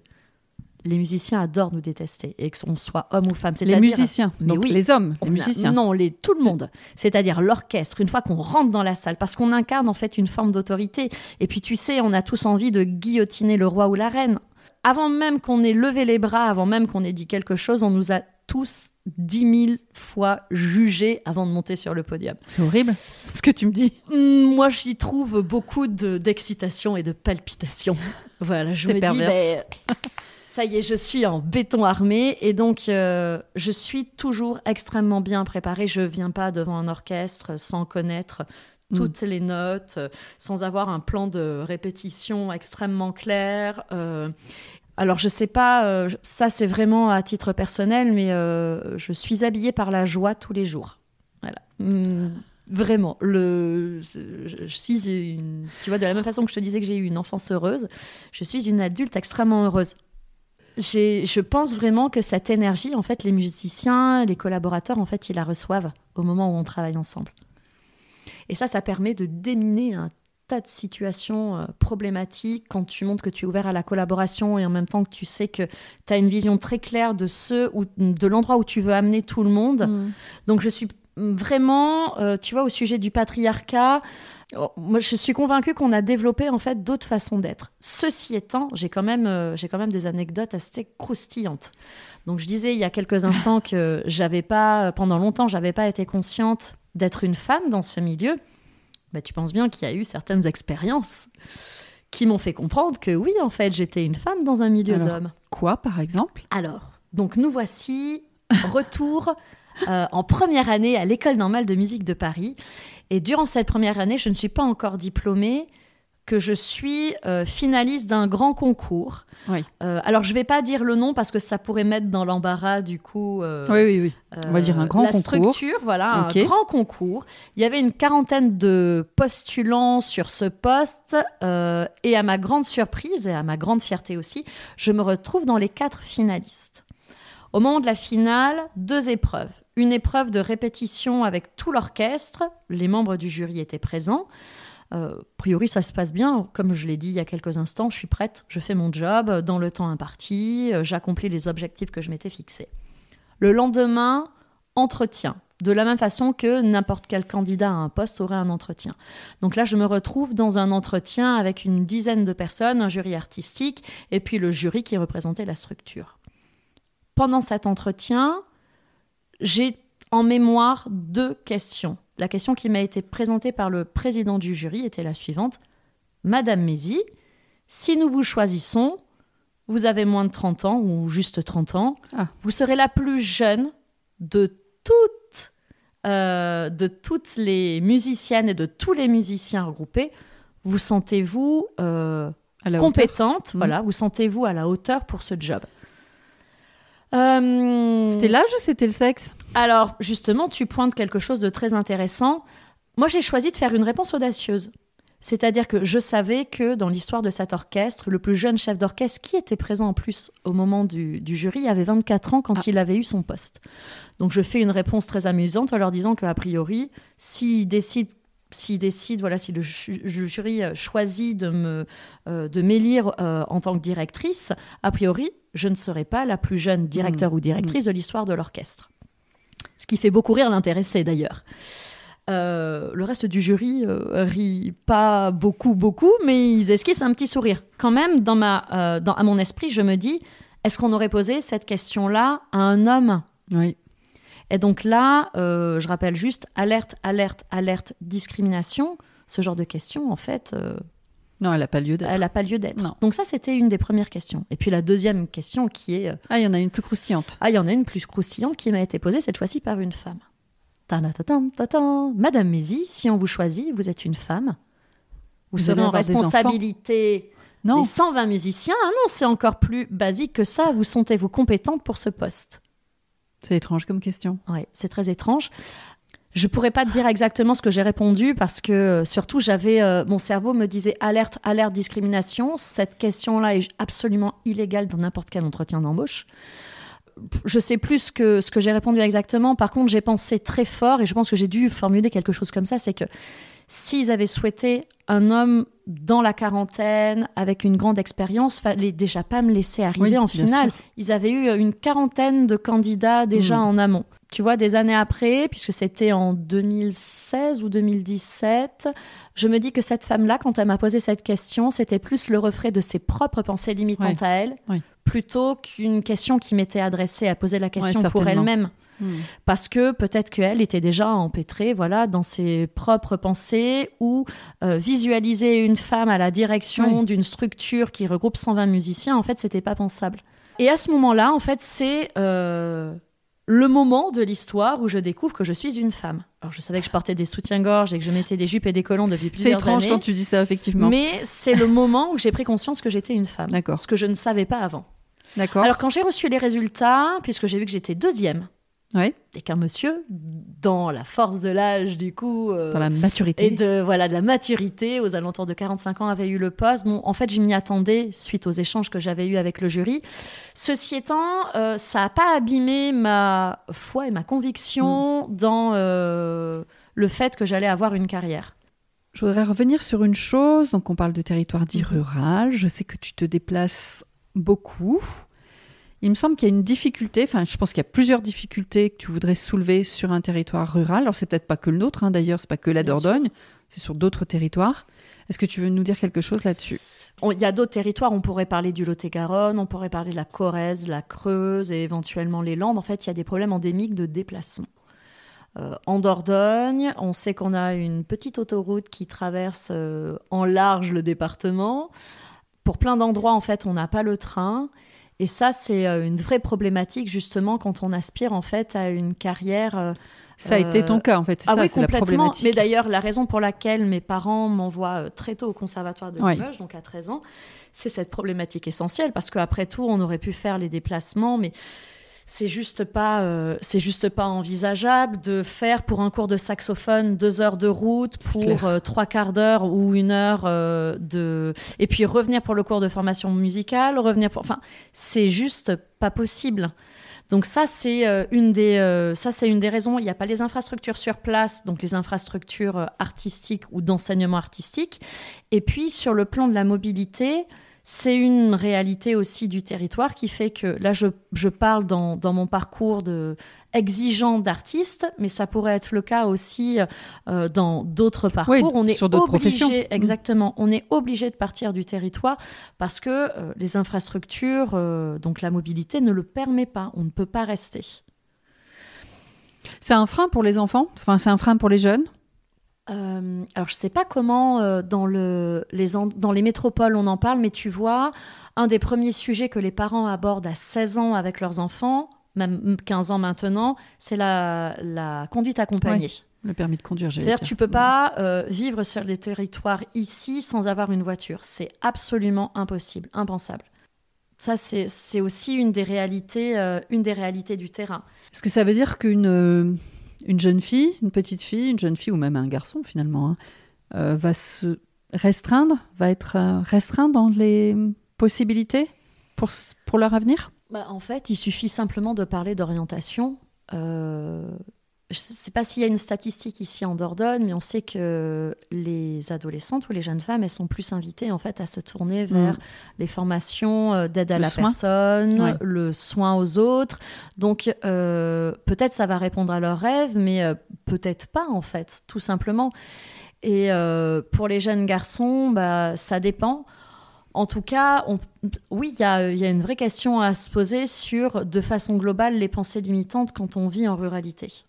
les musiciens adorent nous détester, et qu'on soit homme ou femme. Les musiciens, mais oui, les hommes, les musiciens. non, les, tout le monde. C'est-à-dire l'orchestre, une fois qu'on rentre dans la salle, parce qu'on incarne en fait une forme d'autorité. Et puis tu sais, on a tous envie de guillotiner le roi ou la reine. Avant même qu'on ait levé les bras, avant même qu'on ait dit quelque chose, on nous a tous dix mille fois jugés avant de monter sur le podium. C'est horrible ce que tu me dis. Hum, moi, j'y trouve beaucoup d'excitation et de palpitation. [laughs] Voilà, je me dis, mais ça y est, je suis en béton armé et donc euh, je suis toujours extrêmement bien préparée. Je viens pas devant un orchestre sans connaître mm. toutes les notes, sans avoir un plan de répétition extrêmement clair. Euh, alors je sais pas, euh, ça c'est vraiment à titre personnel, mais je suis habillée par la joie tous les jours. Voilà. Mm, vraiment, le, je, suis une, tu vois, de la même façon que je te disais que j'ai eu une enfance heureuse, je suis une adulte extrêmement heureuse je pense vraiment que cette énergie, en fait, les musiciens, les collaborateurs, en fait, ils la reçoivent au moment où on travaille ensemble. Et ça, ça permet de déminer un tas de situations euh, problématiques quand tu montres que tu es ouvert à la collaboration et en même temps que tu sais que tu as une vision très claire de ce ou de l'endroit où tu veux amener tout le monde. Mm. Donc je suis vraiment, euh, tu vois, au sujet du patriarcat, moi, je suis convaincue qu'on a développé en fait d'autres façons d'être. Ceci étant, j'ai quand même, euh, j'ai quand même des anecdotes assez croustillantes. Donc, je disais il y a quelques instants que j'avais pas, pendant longtemps, j'avais pas été consciente d'être une femme dans ce milieu. Bah, tu penses bien qu'il y a eu certaines expériences qui m'ont fait comprendre que oui, en fait, j'étais une femme dans un milieu d'hommes. Quoi, par exemple? Alors, donc nous voici retour euh, en première année à l'école normale de musique de Paris. Et durant cette première année, je ne suis pas encore diplômée que je suis euh, finaliste d'un grand concours. Oui. Euh, alors, je ne vais pas dire le nom parce que ça pourrait mettre dans l'embarras, du coup. oui, oui, oui. On va dire un grand concours. La structure, voilà, un grand concours. Il y avait une quarantaine de postulants sur ce poste. et à ma grande surprise et à ma grande fierté aussi, je me retrouve dans les quatre finalistes. Au moment de la finale, deux épreuves une épreuve de répétition avec tout l'orchestre. Les membres du jury étaient présents. Euh, a priori, ça se passe bien. Comme je l'ai dit il y a quelques instants, je suis prête, je fais mon job dans le temps imparti, euh, j'accomplis les objectifs que je m'étais fixés. Le lendemain, entretien. De la même façon que n'importe quel candidat à un poste aurait un entretien. Donc là, je me retrouve dans un entretien avec une dizaine de personnes, un jury artistique, et puis le jury qui représentait la structure. Pendant cet entretien, j'ai en mémoire deux questions. La question qui m'a été présentée par le président du jury était la suivante. Madame Mézy, si nous vous choisissons, vous avez moins de 30 ans ou juste 30 ans, ah. vous serez la plus jeune de toutes, euh, de toutes les musiciennes et de tous les musiciens regroupés. Vous sentez-vous euh, compétente, voilà, vous sentez-vous à la hauteur pour ce job? Euh, C'était l'âge ou c'était le sexe? Alors, justement, tu pointes quelque chose de très intéressant. Moi, j'ai choisi de faire une réponse audacieuse. C'est-à-dire que je savais que dans l'histoire de cet orchestre, le plus jeune chef d'orchestre qui était présent en plus au moment du, jury avait 24 ans quand ah. il avait eu son poste. Donc je fais une réponse très amusante en leur disant qu'a priori, s'il décide s'il décide, voilà, si le, jury choisit de me euh, de m'élire euh, en tant que directrice, a priori, je ne serai pas la plus jeune directeur mmh. ou directrice mmh. de l'histoire de l'orchestre. Ce qui fait beaucoup rire l'intéressé d'ailleurs. Euh, le reste du jury euh, rit pas beaucoup, beaucoup, mais ils esquissent un petit sourire. Quand même, dans ma, euh, dans, à mon esprit, je me dis, est-ce qu'on aurait posé cette question-là à un homme? Oui. Et donc là, je rappelle juste, alerte, alerte, alerte, discrimination, ce genre de questions, en fait... non, elle n'a pas lieu d'être. Elle n'a pas lieu d'être. Donc ça, c'était une des premières questions. Et puis la deuxième question qui est... ah, il y en a une plus croustillante. Ah, il y en a une plus croustillante qui m'a été posée cette fois-ci par une femme. Madame Mézy, si on vous choisit, vous êtes une femme. Vous, serez en responsabilité non. des 120 musiciens. Ah non, c'est encore plus basique que ça. Vous sentez-vous compétente pour ce poste C'est étrange comme question. Oui, c'est très étrange. Je pourrais pas te dire exactement ce que j'ai répondu parce que euh, surtout j'avais euh, mon cerveau me disait alerte alerte discrimination cette question-là est absolument illégale dans n'importe quel entretien d'embauche je sais plus que, ce que j'ai répondu exactement. Par contre, j'ai pensé très fort et je pense que j'ai dû formuler quelque chose comme ça. C'est que s'ils avaient souhaité un homme dans la quarantaine avec une grande expérience, fallait déjà pas me laisser arriver en finale. Ils avaient eu une quarantaine de candidats déjà hmm. en amont. Tu vois, des années après, puisque c'était en 2016 ou 2017, je me dis que cette femme-là, quand elle m'a posé cette question, c'était plus le reflet de ses propres pensées limitantes à elle, plutôt qu'une question qui m'était adressée à poser la question pour elle-même. Hmm. Parce que peut-être qu'elle était déjà empêtrée voilà, dans ses propres pensées ou euh, visualiser une femme à la direction d'une structure qui regroupe 120 musiciens, en fait, c'était pas pensable. Et à ce moment-là, en fait, c'est euh, le moment de l'histoire où je découvre que je suis une femme. Alors je savais que je portais des soutiens-gorge et que je mettais des jupes et des collants depuis plusieurs années. C'est étrange quand tu dis ça, effectivement. Mais c'est le moment où j'ai pris conscience que j'étais une femme. D'accord. Ce que je ne savais pas avant. D'accord. Alors quand j'ai reçu les résultats, puisque j'ai vu que j'étais deuxième, ouais. et qu'un monsieur, dans la force de l'âge du coup, euh, dans la maturité, et de voilà de la maturité, aux alentours de 45 ans, avait eu le poste. Bon, en fait, je m'y attendais suite aux échanges que j'avais eus avec le jury. Ceci étant, euh, ça n'a pas abîmé ma foi et ma conviction mm. dans euh, le fait que j'allais avoir une carrière. Je voudrais revenir sur une chose. Donc, on parle de territoire dit mm-hmm. rural. Je sais que tu te déplaces beaucoup. Il me semble qu'il y a une difficulté, enfin je pense qu'il y a plusieurs difficultés que tu voudrais soulever sur un territoire rural. Alors c'est peut-être pas que le nôtre, hein, d'ailleurs, c'est pas que la Dordogne, c'est sur d'autres territoires. Est-ce que tu veux nous dire quelque chose là-dessus? Il y a d'autres territoires, on pourrait parler du Lot-et-Garonne, on pourrait parler de la Corrèze, la Creuse et éventuellement les Landes. En fait, il y a des problèmes endémiques de déplacement. Euh, en Dordogne, on sait qu'on a une petite autoroute qui traverse euh, en large le département pour plein d'endroits, en fait, on n'a pas le train. Et ça, c'est euh, une vraie problématique, justement, quand on aspire, en fait, à une carrière. Euh, ça a été ton cas, en fait. Ah ça, oui, complètement. Mais d'ailleurs, la raison pour laquelle mes parents m'envoient euh, très tôt au conservatoire de Limoges, donc à 13 ans, c'est cette problématique essentielle, parce qu'après tout, on aurait pu faire les déplacements, mais c'est juste pas euh, c'est juste pas envisageable de faire pour un cours de saxophone deux heures de route pour euh, trois quarts d'heure ou une heure euh, de et puis revenir pour le cours de formation musicale revenir pour enfin c'est juste pas possible Donc ça, c'est une des, ça c'est une des raisons. Il n'y a pas les infrastructures sur place, donc les infrastructures artistiques ou d'enseignement artistique. Et puis sur le plan de la mobilité, c'est une réalité aussi du territoire qui fait que là, je, je parle dans, dans, mon parcours de exigeant d'artiste, mais ça pourrait être le cas aussi euh, dans d'autres parcours. on est sur d'autres professions. Mmh. Exactement. On est obligé de partir du territoire parce que euh, les infrastructures, euh, donc la mobilité, ne le permet pas. On ne peut pas rester. C'est un frein pour les enfants? Enfin, C'est un frein pour les jeunes? Euh, alors, je ne sais pas comment euh, dans, le, les dans les métropoles on en parle, mais tu vois, un des premiers sujets que les parents abordent à 16 ans avec leurs enfants, même 15 ans maintenant, c'est la, la, conduite accompagnée. le permis de conduire, C'est-à-dire tu peux pas euh, vivre sur les territoires ici sans avoir une voiture. C'est absolument impossible, impensable. Ça, c'est aussi une des, réalités, une des réalités du terrain. Est-ce que ça veut dire qu'une une jeune fille, une petite fille, une jeune fille ou même un garçon finalement, hein, euh, va se restreindre, va être euh, restreint dans les possibilités pour, pour leur avenir? Bah, En fait, il suffit simplement de parler d'orientation. Euh, je ne sais pas s'il y a une statistique ici en Dordogne, mais on sait que les adolescentes ou les jeunes femmes, elles sont plus invitées en fait à se tourner vers mm. les formations euh, d'aide à la personne, le soin aux autres. Donc euh, peut-être ça va répondre à leurs rêves, mais euh, peut-être pas en fait, tout simplement. Et pour les jeunes garçons, bah, ça dépend. En tout cas, oui, il y, a, une vraie question à se poser sur, de façon globale, les pensées limitantes quand on vit en ruralité.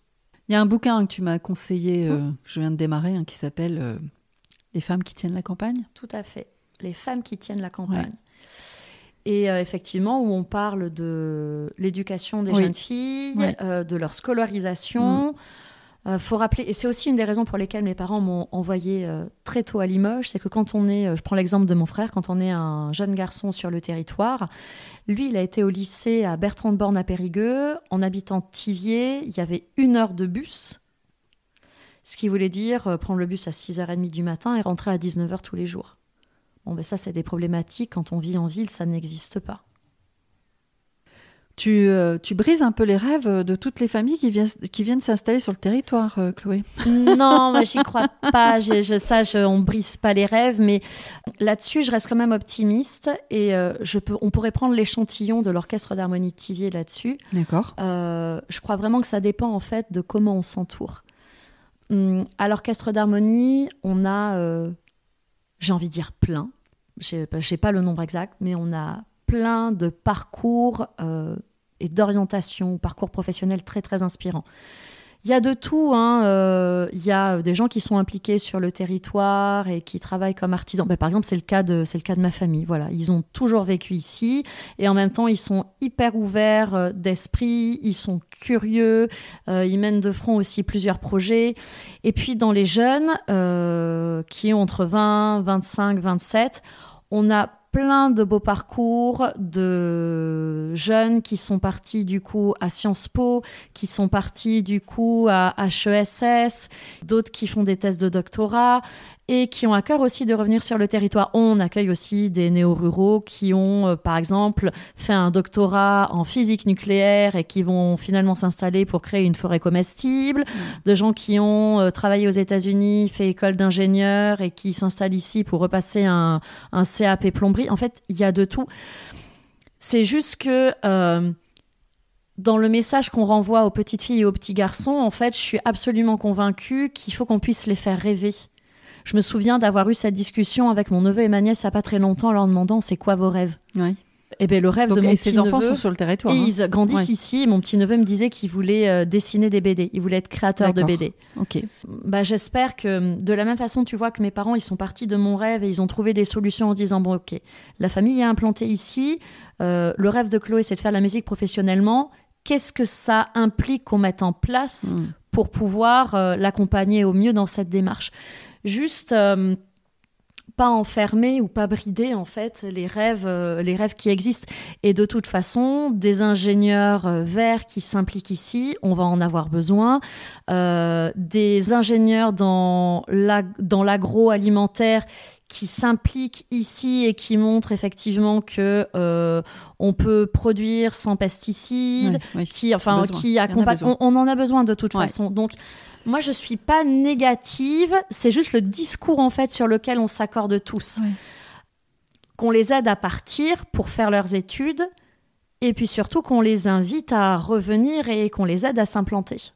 Il y a un bouquin que tu m'as conseillé, euh, mmh. je viens de démarrer, hein, qui s'appelle euh, Les femmes qui tiennent la campagne. Tout à fait. Les femmes qui tiennent la campagne. Et euh, effectivement, où on parle de l'éducation des jeunes filles, de leur scolarisation. Euh, faut rappeler, et c'est aussi une des raisons pour lesquelles mes parents m'ont envoyé euh, très tôt à Limoges, c'est que quand on est, euh, je prends l'exemple de mon frère, quand on est un jeune garçon sur le territoire, lui, il a été au lycée à Bertrand de Borne à Périgueux, en habitant Tivier, il y avait une heure de bus, ce qui voulait dire prendre le bus à 6h30 du matin et rentrer à 19h tous les jours. Bon, ben ça, c'est des problématiques, quand on vit en ville, ça n'existe pas. Euh, tu, brises un peu les rêves de toutes les familles qui, viennent, qui viennent s'installer sur le territoire, euh, Chloé. [laughs] Non, moi j'y crois pas. Je, ça, on brise pas les rêves, mais là-dessus, je reste quand même optimiste et euh, je peux, on pourrait prendre l'échantillon de l'orchestre d'harmonie de Tivier là-dessus. D'accord. je crois vraiment que ça dépend en fait de comment on s'entoure. Hum, à l'orchestre d'harmonie, on a, j'ai envie de dire plein. J'ai pas le nombre exact, mais on a plein de parcours euh, et d'orientation, parcours professionnels très très inspirants. Il y a de tout. Hein, euh, il y a des gens qui sont impliqués sur le territoire et qui travaillent comme artisans. Ben, par exemple, c'est le cas de le cas de ma famille. Voilà, ils ont toujours vécu ici et en même temps, ils sont hyper ouverts euh, d'esprit. Ils sont curieux. ils mènent de front aussi plusieurs projets. Et puis dans les jeunes qui ont entre 20, 25, 27, on a plein de beaux parcours de jeunes qui sont partis du coup à Sciences Po, qui sont partis du coup à HESS, d'autres qui font des thèses de doctorat et qui ont à cœur aussi de revenir sur le territoire. On accueille aussi des néo-ruraux qui ont, euh, par exemple, fait un doctorat en physique nucléaire et qui vont finalement s'installer pour créer une forêt comestible, de gens qui ont euh, travaillé aux États-Unis, fait école d'ingénieur et qui s'installent ici pour repasser un, un, CAP plomberie. En fait, il y a de tout. C'est juste que... Euh, dans le message qu'on renvoie aux petites filles et aux petits garçons, en fait, je suis absolument convaincue qu'il faut qu'on puisse les faire rêver. Je me souviens d'avoir eu cette discussion avec mon neveu et ma nièce il n'y a pas très longtemps en leur demandant c'est quoi vos rêves? Et eh bien, le rêve de mon et ses enfants sont sur le territoire. Hein. Ils grandissent ici. Mon petit neveu me disait qu'il voulait euh, dessiner des BD. Il voulait être créateur de BD. Ok. Bah, j'espère que de la même façon, tu vois que mes parents, ils sont partis de mon rêve et ils ont trouvé des solutions en se disant bon, ok, la famille est implantée ici. Euh, le rêve de Chloé, c'est de faire de la musique professionnellement. Qu'est-ce que ça implique qu'on mette en place hmm. pour pouvoir euh, l'accompagner au mieux dans cette démarche? Juste euh, pas enfermer ou pas brider en fait les rêves, euh, les rêves qui existent. Et de toute façon, des ingénieurs euh, verts qui s'impliquent ici, on va en avoir besoin. des ingénieurs dans l'agroalimentaire qui s'impliquent ici et qui montrent effectivement que euh, on peut produire sans pesticides, qui, enfin, qui accompagnent. On, on, en a besoin de toute façon. Donc, moi, je suis pas négative. C'est juste le discours en fait sur lequel on s'accorde tous, qu'on les aide à partir pour faire leurs études, et puis surtout qu'on les invite à revenir et qu'on les aide à s'implanter.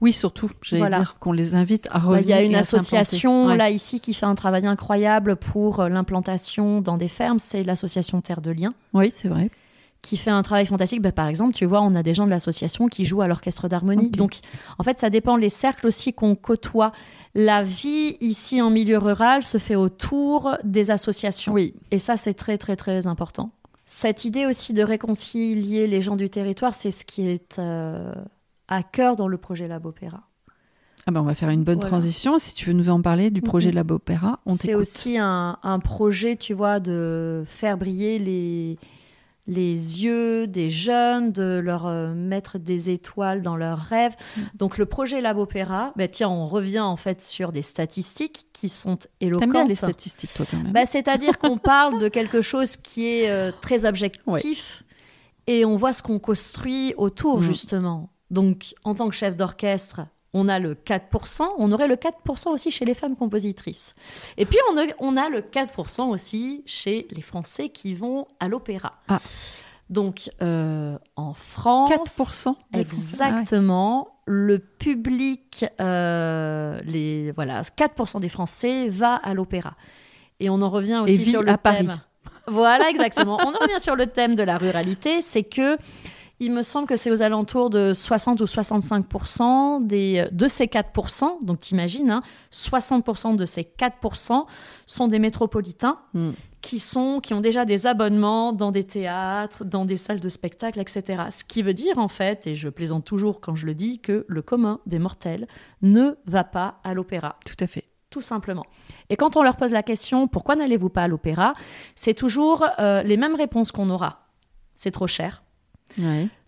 Oui, surtout, j'allais dire qu'on les invite à revenir. Il y a une association là ici qui fait un travail incroyable pour euh, l'implantation dans des fermes, c'est l'association Terre de Liens. Oui, c'est vrai. Qui fait un travail fantastique. Bah, par exemple, tu vois, on a des gens de l'association qui jouent à l'orchestre d'harmonie. Donc, en fait, ça dépend les cercles aussi qu'on côtoie. La vie ici en milieu rural se fait autour des associations. Oui. Et ça, c'est très, très, très important. Cette idée aussi de réconcilier les gens du territoire, c'est ce qui est euh, à cœur dans le projet Lab Opéra. Ah ben on va faire une bonne transition. Si tu veux nous en parler du projet Lab Opéra, on C'est aussi un, un, projet, tu vois, de faire briller les, les yeux des jeunes, de leur euh, mettre des étoiles dans leurs rêves. Mm. Donc le projet Lab Opéra, bah, tiens, on revient en fait sur des statistiques qui sont éloquentes. T'aimes bien les statistiques, toi, quand même. Bah, C'est-à-dire qu'on [laughs] parle de quelque chose qui est euh, très objectif et on voit ce qu'on construit autour, mm. justement. Donc, en tant que chef d'orchestre, on a le 4%, on aurait le 4% aussi chez les femmes compositrices. Et puis, on a, on a le 4% aussi chez les Français qui vont à l'opéra. Ah. Donc, euh, en France, 4% exactement, ah le public, euh, les, voilà, 4% des Français va à l'opéra. Et on en revient aussi sur le à thème. Paris. Voilà, exactement. on en revient sur le thème de la ruralité, c'est que il me semble que c'est aux alentours de 60 ou 65 des, de ces 4% Donc t'imagines, hein, 60% de ces 4 sont des métropolitains hmm. qui, sont, qui ont déjà des abonnements dans des théâtres, dans des salles de spectacle, etc. Ce qui veut dire en fait, et je plaisante toujours quand je le dis, que le commun des mortels ne va pas à l'opéra. Tout à fait tout simplement. Et quand on leur pose la question pourquoi n'allez-vous pas à l'opéra, c'est toujours euh, les mêmes réponses qu'on aura. C'est trop cher,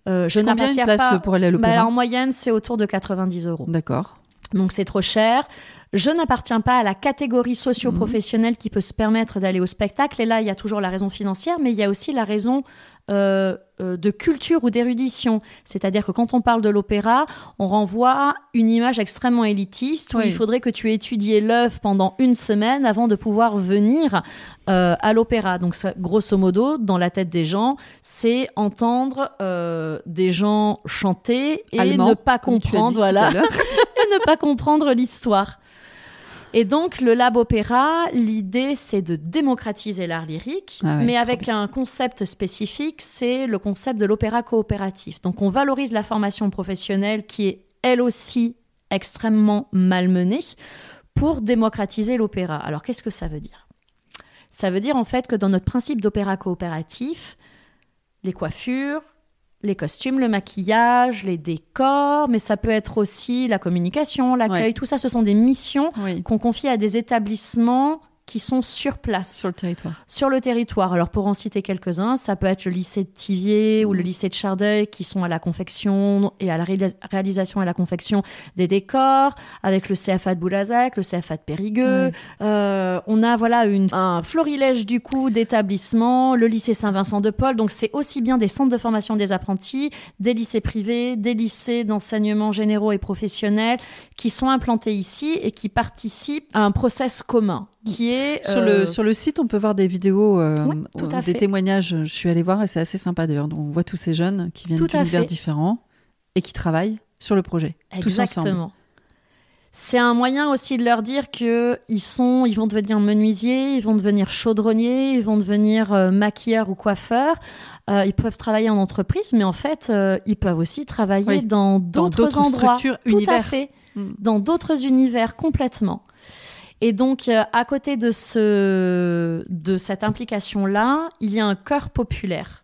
euh, je n'appartiens pas. pour aller à l'opéra bah, En moyenne, c'est autour de 90 euros. D'accord. Donc c'est trop cher. Je n'appartiens pas à la catégorie socio-professionnelle qui peut se permettre d'aller au spectacle. Et là, il y a toujours la raison financière, mais il y a aussi la raison euh, euh, de culture ou d'érudition. C'est-à-dire que quand on parle de l'opéra, on renvoie une image extrêmement élitiste où il faudrait que tu aies étudié l'œuvre pendant une semaine avant de pouvoir venir euh, à l'opéra. Donc, grosso modo, dans la tête des gens, c'est entendre des gens chanter et ne pas comprendre, voilà, [laughs] et ne pas comprendre l'histoire. Et donc, le Lab Opéra, l'idée, c'est de démocratiser l'art lyrique, ah mais avec un concept spécifique, c'est le concept de l'opéra coopératif. Donc, on valorise la formation professionnelle qui est, elle aussi, extrêmement malmenée pour démocratiser l'opéra. Alors, qu'est-ce que ça veut dire? Ça veut dire, en fait, que dans notre principe d'opéra coopératif, les coiffures, les costumes, le maquillage, les décors, mais ça peut être aussi la communication, l'accueil, tout ça, ce sont des missions qu'on confie à des établissements qui sont sur place. Sur le territoire. Sur le territoire. Alors, pour en citer quelques-uns, ça peut être le lycée de Tivier ou le mm. lycée de Chardeuil qui sont à la confection et à la réalisation et à la confection des décors, avec le CFA de Boulazac, le CFA de Périgueux. Euh, on a voilà une, un florilège du coup d'établissements, le lycée Saint-Vincent de Paul. Donc, c'est aussi bien des centres de formation des apprentis, des lycées privés, des lycées d'enseignement généraux et professionnels qui sont implantés ici et qui participent à un process commun qui est sur le euh, sur le site on peut voir des vidéos euh, euh, des témoignages. Je suis allée voir et c'est assez sympa d'ailleurs. On voit tous ces jeunes qui viennent d'univers différents et qui travaillent sur le projet exactement. C'est un moyen aussi de leur dire que ils sont ils vont devenir menuisiers ils vont devenir chaudronniers ils vont devenir maquilleurs ou coiffeurs. Ils peuvent travailler en entreprise mais en fait ils peuvent aussi travailler dans d'autres endroits. structures, tout univers. à fait. Hmm. dans d'autres univers complètement et donc, euh, à côté de, ce, de cette implication-là, il y a un chœur populaire.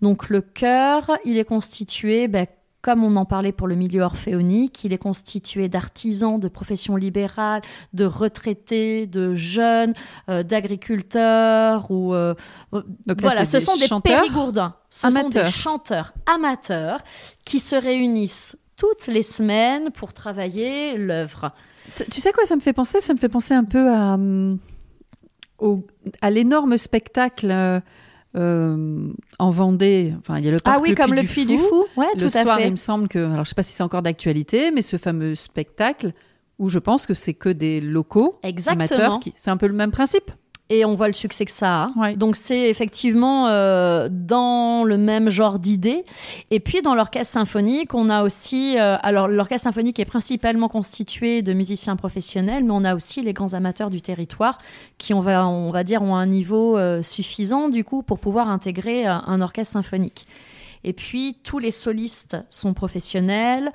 Donc, le chœur, il est constitué, ben, comme on en parlait pour le milieu orphéonique, il est constitué d'artisans, de professions libérales, de retraités, de jeunes, euh, d'agriculteurs ou euh, voilà, ce sont des périgourdins, ce sont des chanteurs amateurs qui se réunissent toutes les semaines pour travailler l'œuvre. Tu sais quoi ça me fait penser Ça me fait penser un peu à, à l'énorme spectacle euh, en Vendée, enfin il y a le parc Ah oui, le comme Puy le du Puy Fou. du Fou. Ouais, le tout à soir, fait. il me semble que, alors je sais pas si c'est encore d'actualité, mais ce fameux spectacle où je pense que c'est que des locaux Exactement. amateurs, qui, c'est un peu le même principe. Et on voit le succès que ça a. Ouais. Donc c'est effectivement euh, dans le même genre d'idée. Et puis dans l'orchestre symphonique, on a aussi... euh, alors l'orchestre symphonique est principalement constitué de musiciens professionnels, mais on a aussi les grands amateurs du territoire qui, on va, on va dire, ont un niveau euh, suffisant du coup pour pouvoir intégrer un orchestre symphonique. Et puis tous les solistes sont professionnels.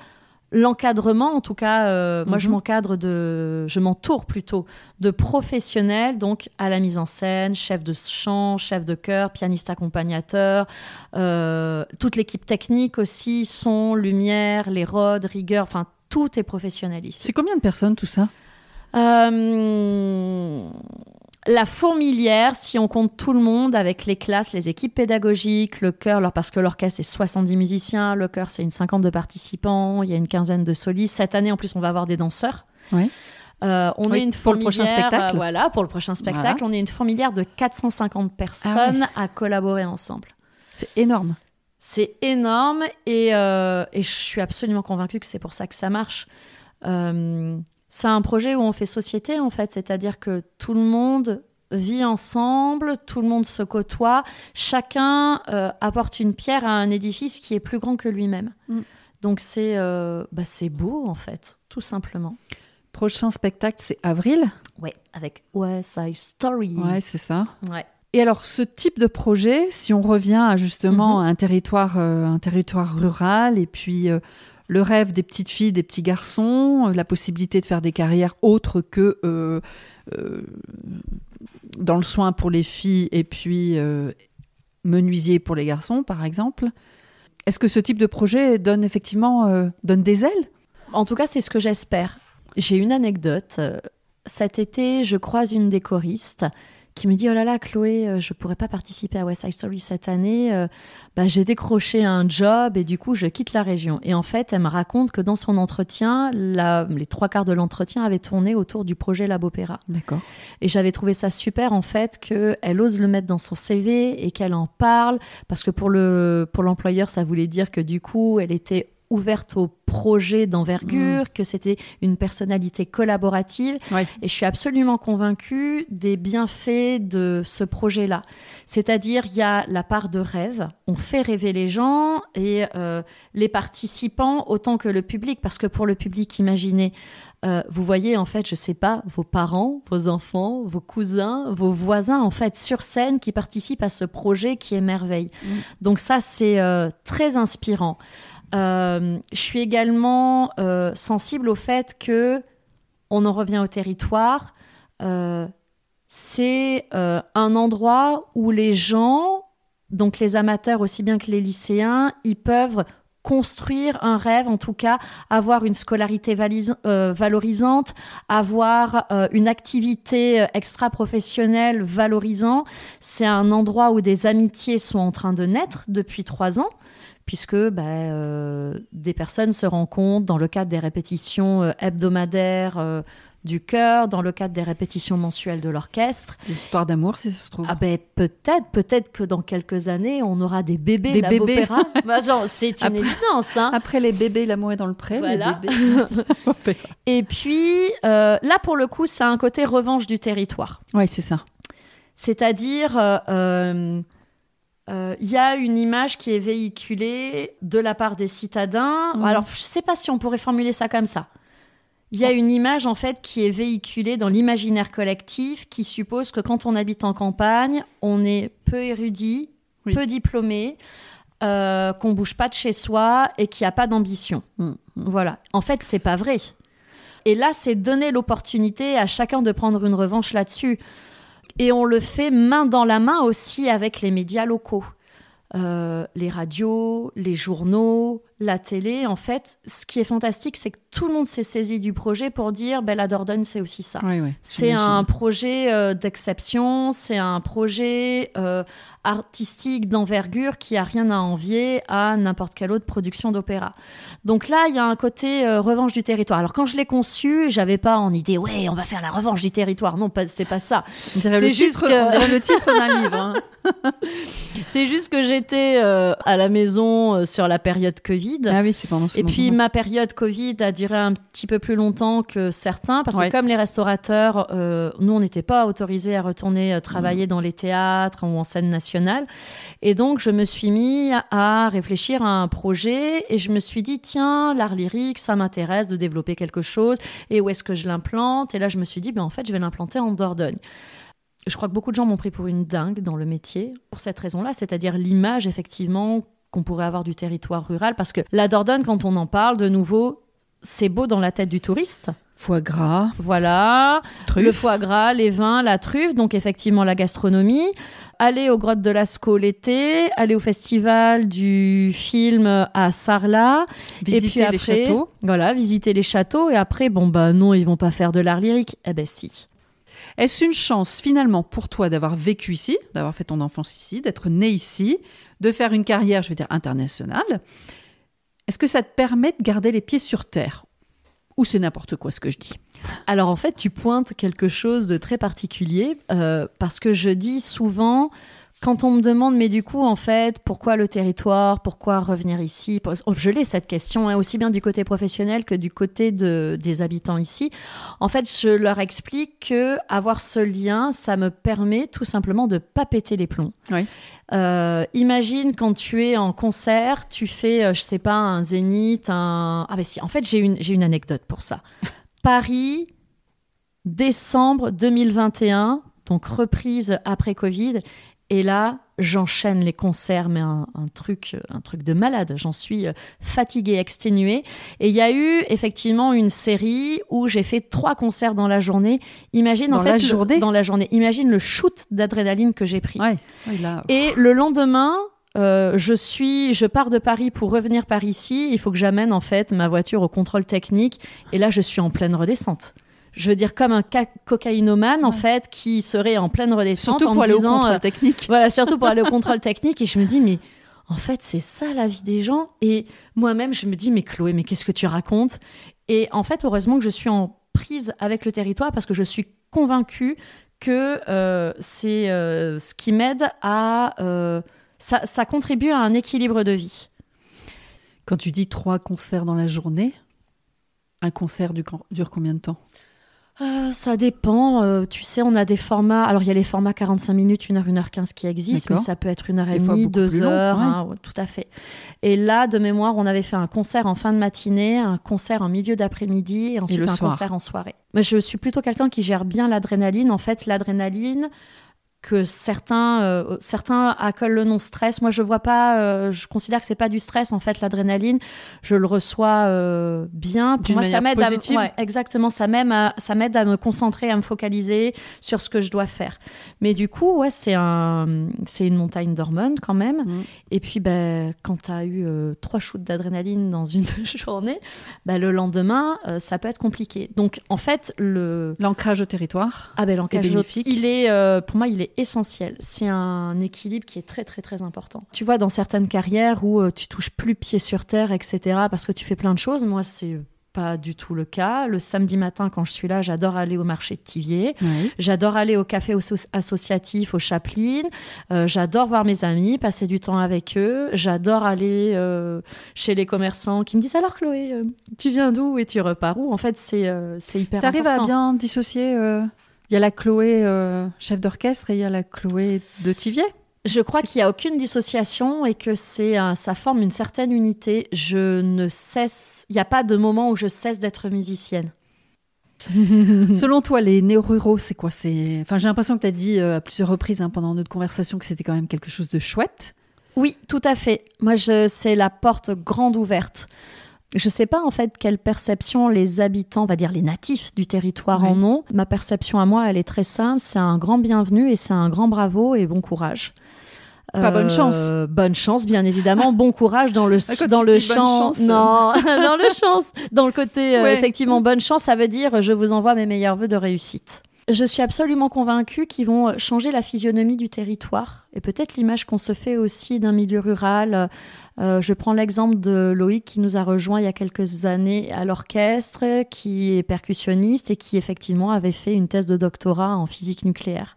L'encadrement, en tout cas, euh, moi je Mhm. m'encadre de, je m'entoure plutôt de professionnels, donc à la mise en scène, chef de chant, chef de chœur, pianiste accompagnateur, euh, toute l'équipe technique aussi, son, lumière, les rods, rigueur, enfin tout est professionnel ici. C'est combien de personnes tout ça? Euh, la fourmilière, si on compte tout le monde avec les classes, les équipes pédagogiques, le chœur, parce que l'orchestre c'est 70 musiciens, le chœur c'est une cinquante de participants, il y a une quinzaine de solistes. Cette année en plus on va avoir des danseurs. Oui. Euh, on Oui, est une pour le prochain fourmilière, spectacle. euh, voilà, pour le prochain spectacle, on est une fourmilière de 450 personnes à collaborer ensemble. C'est énorme. C'est énorme et, euh, et je suis absolument convaincue que c'est pour ça que ça marche. Euh, c'est un projet où on fait société en fait, c'est-à-dire que tout le monde vit ensemble, tout le monde se côtoie, chacun euh, apporte une pierre à un édifice qui est plus grand que lui-même. Mm. Donc c'est euh, bah, c'est beau en fait, tout simplement. Prochain spectacle, c'est avril. Ouais, avec West Side Story. Ouais, c'est ça. Ouais. Et alors, ce type de projet, si on revient à justement Mhm. à un territoire, euh, un territoire rural, et puis le rêve des petites filles, des petits garçons, euh, la possibilité de faire des carrières autres que euh, euh, dans le soin pour les filles, et puis menuisier pour les garçons, par exemple. Est-ce que ce type de projet donne effectivement donne des ailes? En tout cas, c'est ce que j'espère. J'ai une anecdote. Cet été, je croise une des choristes qui me dit Oh là là, Chloé, euh, je pourrais pas participer à West Side Story cette année. Euh, bah, j'ai décroché un job et du coup, je quitte la région. Et en fait, elle me raconte que dans son entretien, la- les trois quarts de l'entretien avaient tourné autour du projet Lab Opéra. D'accord. Et j'avais trouvé ça super en fait qu'elle ose le mettre dans son CV et qu'elle en parle parce que pour le pour l'employeur ça voulait dire que du coup elle était ouverte au projet d'envergure, que c'était une personnalité collaborative. Ouais. Et je suis absolument convaincue des bienfaits de ce projet-là. C'est-à-dire, il y a la part de rêve. On fait rêver les gens et euh, les participants autant que le public. Parce que pour le public, imaginez, euh, vous voyez, en fait, je sais pas, vos parents, vos enfants, vos cousins, vos voisins, en fait, sur scène qui participent à ce projet qui est merveille. Mm. Donc ça, c'est euh, très inspirant. Euh, je suis également euh, sensible au fait que on en revient au territoire. euh, c'est un endroit où les gens, donc les amateurs aussi bien que les lycéens, ils peuvent construire un rêve, en tout cas avoir une scolarité valorisante, avoir une activité extra-professionnelle valorisant. C'est un endroit où des amitiés sont en train de naître depuis trois ans puisque bah, euh, des personnes se rencontrent dans le cadre des répétitions euh, hebdomadaires euh, du chœur, dans le cadre des répétitions mensuelles de l'orchestre. Des histoires d'amour, si ça se trouve. Ah ben peut-être, peut-être que dans quelques années, on aura des bébés Des Lab bébés. Opéra. [laughs] Bah, c'est une Après- évidence. Hein. Après les bébés, l'amour est dans le pré. Voilà. Les bébés. [laughs] Et puis, là, pour le coup, ça a un côté revanche du territoire. ouais, c'est ça. C'est-à-dire, euh, euh, il y a une image qui est véhiculée de la part des citadins. Mhm. Alors, je ne sais pas si on pourrait formuler ça comme ça. Il y a une image, en fait, qui est véhiculée dans l'imaginaire collectif qui suppose que quand on habite en campagne, on est peu érudit, Oui. peu diplômé, euh, qu'on bouge pas de chez soi et qu'il n'y a pas d'ambition. Mm, Voilà. En fait, c'est pas vrai. Et là, c'est donner l'opportunité à chacun de prendre une revanche là-dessus. Et on le fait main dans la main aussi avec les médias locaux. Euh, les radios, les journaux, la télé, en fait, ce qui est fantastique, c'est que tout le monde s'est saisi du projet pour dire ben, la Dordogne, c'est aussi ça. c'est un projet euh, d'exception, c'est un projet euh, artistique d'envergure qui a rien à envier à n'importe quelle autre production d'opéra. Donc là, il y a un côté euh, revanche du territoire. Alors quand je l'ai conçu, j'avais pas en idée, ouais, on va faire la revanche du territoire. Non, c'est pas ça. On dirait, le titre, on dirait le titre d'un [laughs] livre. Hein. c'est juste que j'étais à la maison sur la période Covid ah oui, c'est pendant Et puis ma période Covid a duré un petit peu plus longtemps que certains, parce que comme les restaurateurs, euh, nous, on n'était pas autorisés à retourner euh, travailler mm. dans les théâtres ou en scène nationale. Et donc, je me suis mis à réfléchir à un projet et je me suis dit, tiens, l'art lyrique, ça m'intéresse de développer quelque chose. Et où est-ce que je l'implante? Et là, je me suis dit, ben, en fait, je vais l'implanter en Dordogne je crois que beaucoup de gens m'ont pris pour une dingue dans le métier pour cette raison-là, c'est-à-dire l'image effectivement qu'on pourrait avoir du territoire rural. Parce que la Dordogne, quand on en parle, de nouveau, c'est beau dans la tête du touriste. Foie gras. Voilà. Le foie gras, les vins, la truffe, donc effectivement la gastronomie. Aller aux grottes de Lascaux l'été, aller au festival du film à Sarlat. Visiter et puis les châteaux. Voilà, visiter les châteaux. Et après, bon, bah non, ils vont pas faire de l'art lyrique. Eh ben si. Est-ce une chance finalement pour toi d'avoir vécu ici, d'avoir fait ton enfance ici, d'être né ici, de faire une carrière, je vais dire, internationale. Est-ce que ça te permet de garder les pieds sur terre? Ou c'est n'importe quoi ce que je dis? Alors en fait, tu pointes quelque chose de très particulier euh, parce que je dis souvent quand on me demande, mais du coup, en fait, pourquoi le territoire Pourquoi revenir ici oh, Je l'ai cette question, hein, aussi bien du côté professionnel que du côté de, des habitants ici. En fait, je leur explique que avoir ce lien, ça me permet tout simplement de pas péter les plombs. Euh, imagine quand tu es en concert, tu fais, euh, je sais pas, un zénith, un. Ah, ben si, en fait, j'ai une, j'ai une anecdote pour ça. [laughs] Paris, décembre 2021, donc reprise après Covid. Et là, j'enchaîne les concerts, mais un, truc, un truc de malade. J'en suis euh, fatiguée, exténuée. Et il y a eu effectivement une série où j'ai fait trois concerts dans la journée. Imagine dans en fait la journée. dans la journée. Imagine le shoot d'adrénaline que j'ai pris. Et le lendemain, euh, je suis, je pars de Paris pour revenir par ici. Il faut que j'amène en fait ma voiture au contrôle technique. Et là, je suis en pleine redescente je veux dire comme un cocaïnomane en fait qui serait en pleine redescente surtout en pour aller au contrôle euh, technique. [laughs] voilà surtout pour aller au contrôle [laughs] technique. Et je me dis mais en fait c'est ça la vie des gens. Et moi-même je me dis mais Chloé mais qu'est-ce que tu racontes? Et en fait heureusement que je suis en prise avec le territoire parce que je suis convaincue que euh, c'est euh, ce qui m'aide à ça, ça contribue à un équilibre de vie. Quand tu dis trois concerts dans la journée un concert dure combien de temps? Euh, ça dépend. Euh, tu sais, on a des formats. Alors, il y a les formats 45 minutes, 1 heure, 1 heure 15 qui existent, mais ça peut être 1 heure et demie, 2 heures. Hein, tout à fait. Et là, de mémoire, on avait fait un concert en fin de matinée, un concert en milieu d'après-midi et ensuite un concert en soirée. Mais je suis plutôt quelqu'un qui gère bien l'adrénaline. En fait, l'adrénaline, que certains, euh, certains accolent le nom stress. Moi, je vois pas, euh, je considère que c'est pas du stress, en fait, l'adrénaline. Je le reçois euh, bien. Pour moi, ça m'aide à, ouais, exactement, ça m'aide à, ça m'aide à me concentrer, à me focaliser sur ce que je dois faire. Mais du coup, ouais, c'est un, c'est une montagne d'hormones quand même. Mm. Et puis, ben, quand tu as eu trois shoots d'adrénaline dans une [laughs] journée, ben, le lendemain, ça peut être compliqué. Donc, en fait, le. L'ancrage au territoire. Ah, ben, l'ancrage. Il est, pour moi, il est essentiel. C'est un équilibre qui est très très très important. Tu vois, dans certaines carrières où euh, tu touches plus pied sur terre, etc., parce que tu fais plein de choses, moi c'est pas du tout le cas. Le samedi matin, quand je suis là, j'adore aller au marché de Tivier. J'adore aller au café associatif, au Chaplin. Euh, j'adore voir mes amis, passer du temps avec eux. J'adore aller euh, chez les commerçants qui me disent Alors, Chloé, tu viens d'où et tu repars où? En fait, c'est c'est hyper. T'arrives à bien dissocier il y a la Chloé euh, chef d'orchestre et il y a la Chloé de Tivier. Je crois qu'il n'y a aucune dissociation et que c'est ça forme une certaine unité. Je ne cesse, il n'y a pas de moment où je cesse d'être musicienne. [laughs] Selon toi, les néo-ruraux, c'est quoi? C'est, enfin, j'ai l'impression que tu as dit euh, à plusieurs reprises hein, pendant notre conversation que c'était quand même quelque chose de chouette. Oui, tout à fait. Moi, je, c'est la porte grande ouverte. Je ne sais pas en fait quelle perception les habitants, on va dire les natifs du territoire en ont. Ma perception à moi, elle est très simple, c'est un grand bienvenu et c'est un grand bravo et bon courage. Pas bonne chance. Euh, bonne chance, bien évidemment. bon courage dans le, [laughs] quand dans le champ. chance, euh. Non, [laughs] dans le chance. Dans le côté, euh, effectivement, bonne chance, ça veut dire je vous envoie mes meilleurs voeux de réussite. Je suis absolument convaincue qu'ils vont changer la physionomie du territoire et peut-être l'image qu'on se fait aussi d'un milieu rural. Euh, je prends l'exemple de Loïc qui nous a rejoint il y a quelques années à l'orchestre, qui est percussionniste et qui effectivement avait fait une thèse de doctorat en physique nucléaire.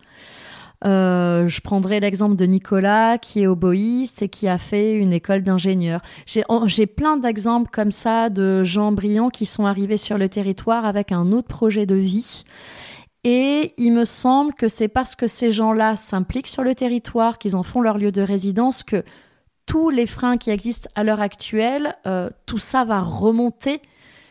Euh, je prendrai l'exemple de Nicolas qui est oboïste et qui a fait une école d'ingénieur. J'ai j'ai plein d'exemples comme ça de gens brillants qui sont arrivés sur le territoire avec un autre projet de vie. Et il me semble que c'est parce que ces gens-là s'impliquent sur le territoire, qu'ils en font leur lieu de résidence, que tous les freins qui existent à l'heure actuelle, euh, tout ça va remonter.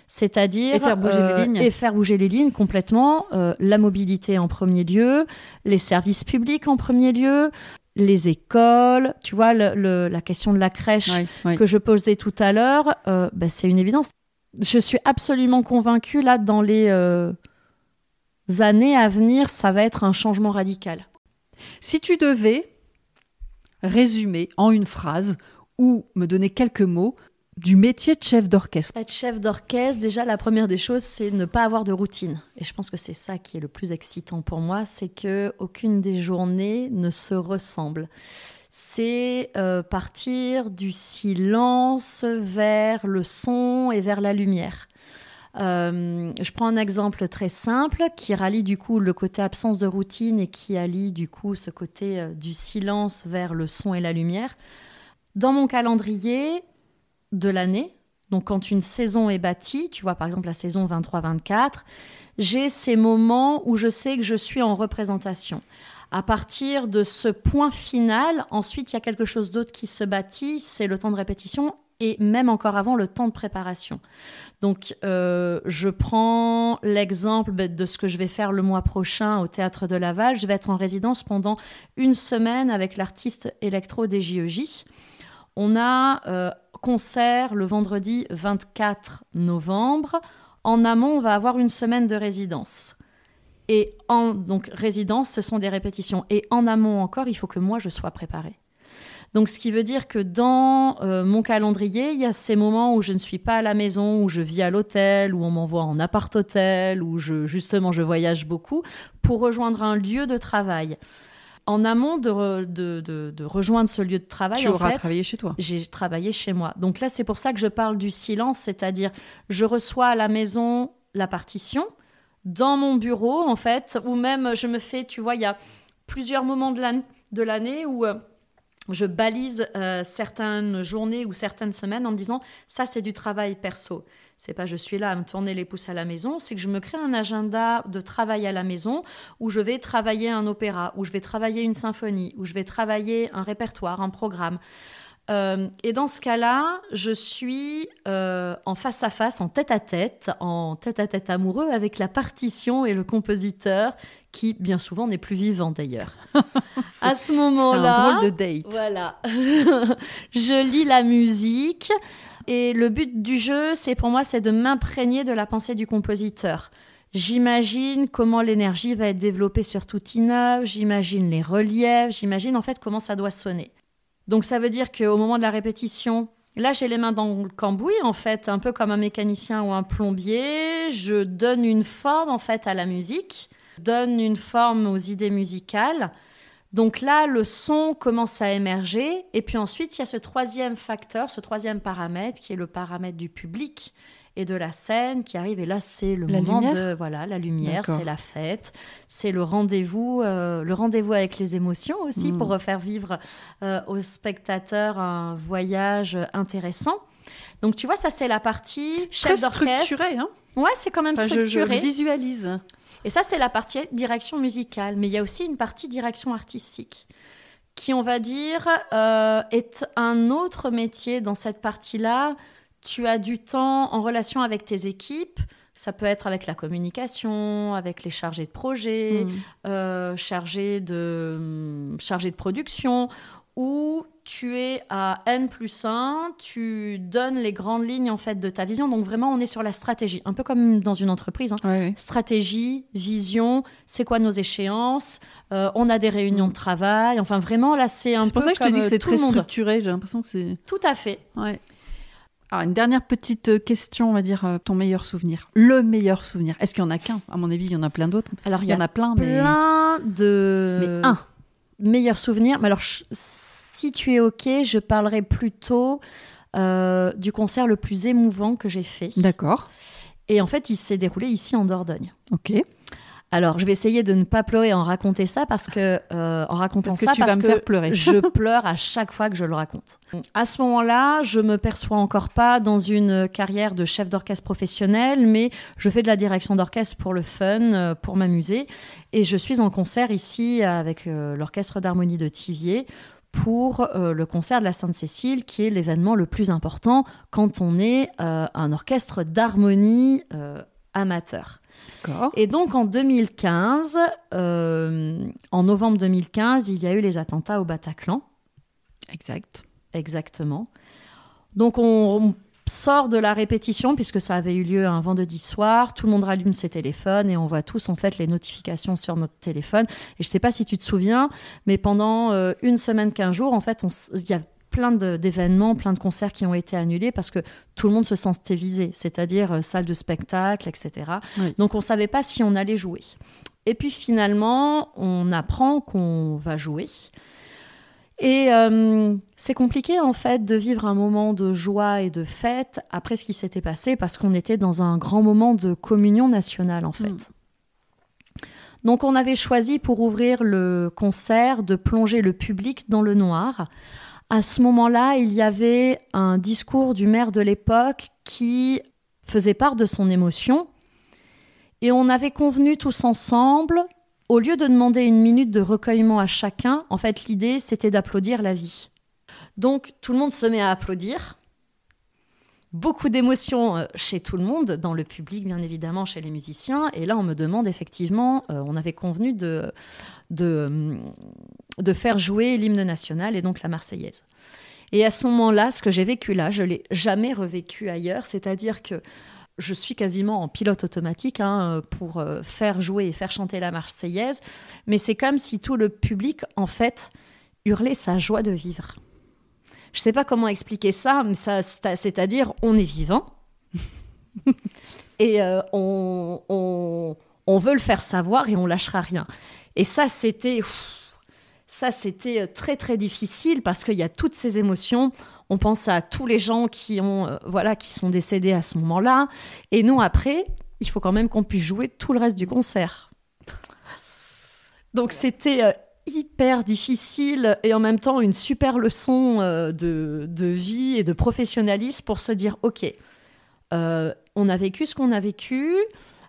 C'est-à-dire Et faire bouger les lignes. et faire bouger les lignes complètement. euh, la mobilité en premier lieu, les services publics en premier lieu, les écoles. Tu vois, le- le- la question de la crèche que je posais tout à l'heure, euh, bah, c'est une évidence. Je suis absolument convaincue, là, dans les euh, années à venir, ça va être un changement radical. Si tu devais résumer en une phrase ou me donner quelques mots du métier de chef d'orchestre. Être chef d'orchestre, déjà, la première des choses, c'est ne pas avoir de routine. Et je pense que c'est ça qui est le plus excitant pour moi, c'est que aucune des journées ne se ressemble. C'est euh, partir du silence vers le son et vers la lumière. Euh, je prends un exemple très simple qui rallie du coup le côté absence de routine et qui allie du coup ce côté euh, du silence vers le son et la lumière. Dans mon calendrier de l'année, donc quand une saison est bâtie, tu vois par exemple la saison 23-24, j'ai ces moments où je sais que je suis en représentation. À partir de ce point final, ensuite il y a quelque chose d'autre qui se bâtit, c'est le temps de répétition et même encore avant le temps de préparation. Donc, euh, je prends l'exemple ben, de ce que je vais faire le mois prochain au Théâtre de Laval. Je vais être en résidence pendant une semaine avec l'artiste électro des JEJ. On a euh, concert le vendredi 24 novembre. En amont, on va avoir une semaine de résidence. Et donc résidence, ce sont des répétitions. Et en amont encore, il faut que moi je sois préparée. Donc, ce qui veut dire que dans euh, mon calendrier, il y a ces moments où je ne suis pas à la maison, où je vis à l'hôtel, où on m'envoie en appart-hôtel, où je, justement je voyage beaucoup, pour rejoindre un lieu de travail. En amont de, re- de, de- de rejoindre ce lieu de travail, tu en auras fait, travaillé chez toi. j'ai travaillé chez moi. Donc là, c'est pour ça que je parle du silence, c'est-à-dire je reçois à la maison la partition dans mon bureau, en fait, ou même je me fais, tu vois, il y a plusieurs moments de l'année où euh, je balise euh, certaines journées ou certaines semaines en me disant ça, c'est du travail perso. C'est pas je suis là à me tourner les pouces à la maison, c'est que je me crée un agenda de travail à la maison où je vais travailler un opéra, où je vais travailler une symphonie, où je vais travailler un répertoire, un programme. Euh, et dans ce cas-là, je suis euh, en face à face, en tête à tête, en tête à tête amoureux avec la partition et le compositeur, qui bien souvent n'est plus vivant d'ailleurs. [laughs] à ce moment-là, un drôle de date. voilà. [laughs] je lis la musique et le but du jeu, c'est pour moi, c'est de m'imprégner de la pensée du compositeur. J'imagine comment l'énergie va être développée sur tout immeuble, j'imagine les reliefs, j'imagine en fait comment ça doit sonner. Donc ça veut dire qu'au moment de la répétition, là j'ai les mains dans le cambouis en fait, un peu comme un mécanicien ou un plombier, je donne une forme en fait à la musique, donne une forme aux idées musicales. Donc là, le son commence à émerger. Et puis ensuite, il y a ce troisième facteur, ce troisième paramètre, qui est le paramètre du public et de la scène qui arrive. Et là, c'est le La moment lumière de voilà la lumière, c'est la fête, c'est le rendez-vous, euh, le rendez-vous avec les émotions aussi pour faire vivre euh, aux spectateurs un voyage intéressant. Donc tu vois, ça c'est la partie chef d'orchestre. structuré, hein Ouais, c'est quand même Enfin, je, je structuré. visualise. Et ça, c'est la partie direction musicale. Mais il y a aussi une partie direction artistique qui, on va dire, euh, est un autre métier dans cette partie-là. Tu as du temps en relation avec tes équipes. Ça peut être avec la communication, avec les chargés de projet, Mm. euh, chargés, de, hum, chargés de production, où tu es à N plus 1, tu donnes les grandes lignes en fait de ta vision. Donc vraiment, on est sur la stratégie, un peu comme dans une entreprise. Hein. Stratégie, vision, c'est quoi nos échéances euh, On a des réunions mm. de travail. Enfin, vraiment, là, c'est un peu. C'est pour ça que je te dis que c'est très structuré. J'ai l'impression que c'est. Tout à fait. Ouais. Alors, une dernière petite euh, question, on va dire, euh, ton meilleur souvenir. Le meilleur souvenir. Est-ce qu'il y en a qu'un? À mon avis, il y en a plein d'autres. Alors, il y, en a plein, mais. Plein de. Mais un. Meilleur souvenir. Mais alors, si tu es OK, je parlerai plutôt euh, du concert le plus émouvant que j'ai fait. D'accord. Et en fait, il s'est déroulé ici en Dordogne. OK. Alors, je vais essayer de ne pas pleurer en raconter ça parce que euh, en racontant parce ça, tu vas me faire pleurer. je [laughs] pleure à chaque fois que je le raconte. À ce moment-là, je me perçois encore pas dans une carrière de chef d'orchestre professionnel, mais je fais de la direction d'orchestre pour le fun, euh, pour m'amuser, et je suis en concert ici avec l'orchestre d'harmonie de Tivier pour euh, le concert de la Sainte-Cécile, qui est l'événement le plus important quand on est euh, un orchestre d'harmonie euh, amateur. Et donc en 2015, en novembre 2015, il y a eu les attentats au Bataclan. Exact. Exactement. Donc on, sort de la répétition, puisque ça avait eu lieu un vendredi soir, tout le monde rallume ses téléphones et on voit tous en fait les notifications sur notre téléphone. Et je sais pas si tu te souviens, mais pendant euh, une semaine, quinze jours, en fait, il y a plein d'événements, plein de concerts qui ont été annulés parce que tout le monde se sentait visé, c'est-à-dire euh, salle de spectacle, etc. Donc on ne savait pas si on allait jouer. Et puis finalement, on apprend qu'on va jouer. Et euh, c'est compliqué en fait de vivre un moment de joie et de fête après ce qui s'était passé parce qu'on était dans un grand moment de communion nationale en fait. Mm. Donc on avait choisi pour ouvrir le concert de plonger le public dans le noir. À ce moment-là, il y avait un discours du maire de l'époque qui faisait part de son émotion et on avait convenu tous ensemble au lieu de demander une minute de recueillement à chacun, en fait, l'idée, c'était d'applaudir la vie. Donc, tout le monde se met à applaudir. Beaucoup d'émotions euh, chez tout le monde, dans le public, bien évidemment, chez les musiciens. Et là, on me demande effectivement, euh, on avait convenu de, de, de faire jouer l'hymne national et donc la Marseillaise. Et à ce moment-là, ce que j'ai vécu là, je l'ai jamais revécu ailleurs, c'est-à-dire que je suis quasiment en pilote automatique hein, pour euh, faire jouer et faire chanter la Marseillaise, mais c'est comme si tout le public, en fait, hurlait sa joie de vivre. Je ne sais pas comment expliquer ça, mais ça, c'est-à-dire on est vivant [laughs] et euh, on, on, veut le faire savoir et on lâchera rien. Et ça, c'était ça, c'était euh, très très difficile parce qu'il y a toutes ces émotions. On pense à tous les gens qui ont, euh, voilà, qui sont décédés à ce moment-là. Et nous, après, il faut quand même qu'on puisse jouer tout le reste du concert. Donc c'était hyper difficile et en même temps une super leçon de, de, vie et de professionnalisme pour se dire, ok, on a vécu ce qu'on a vécu.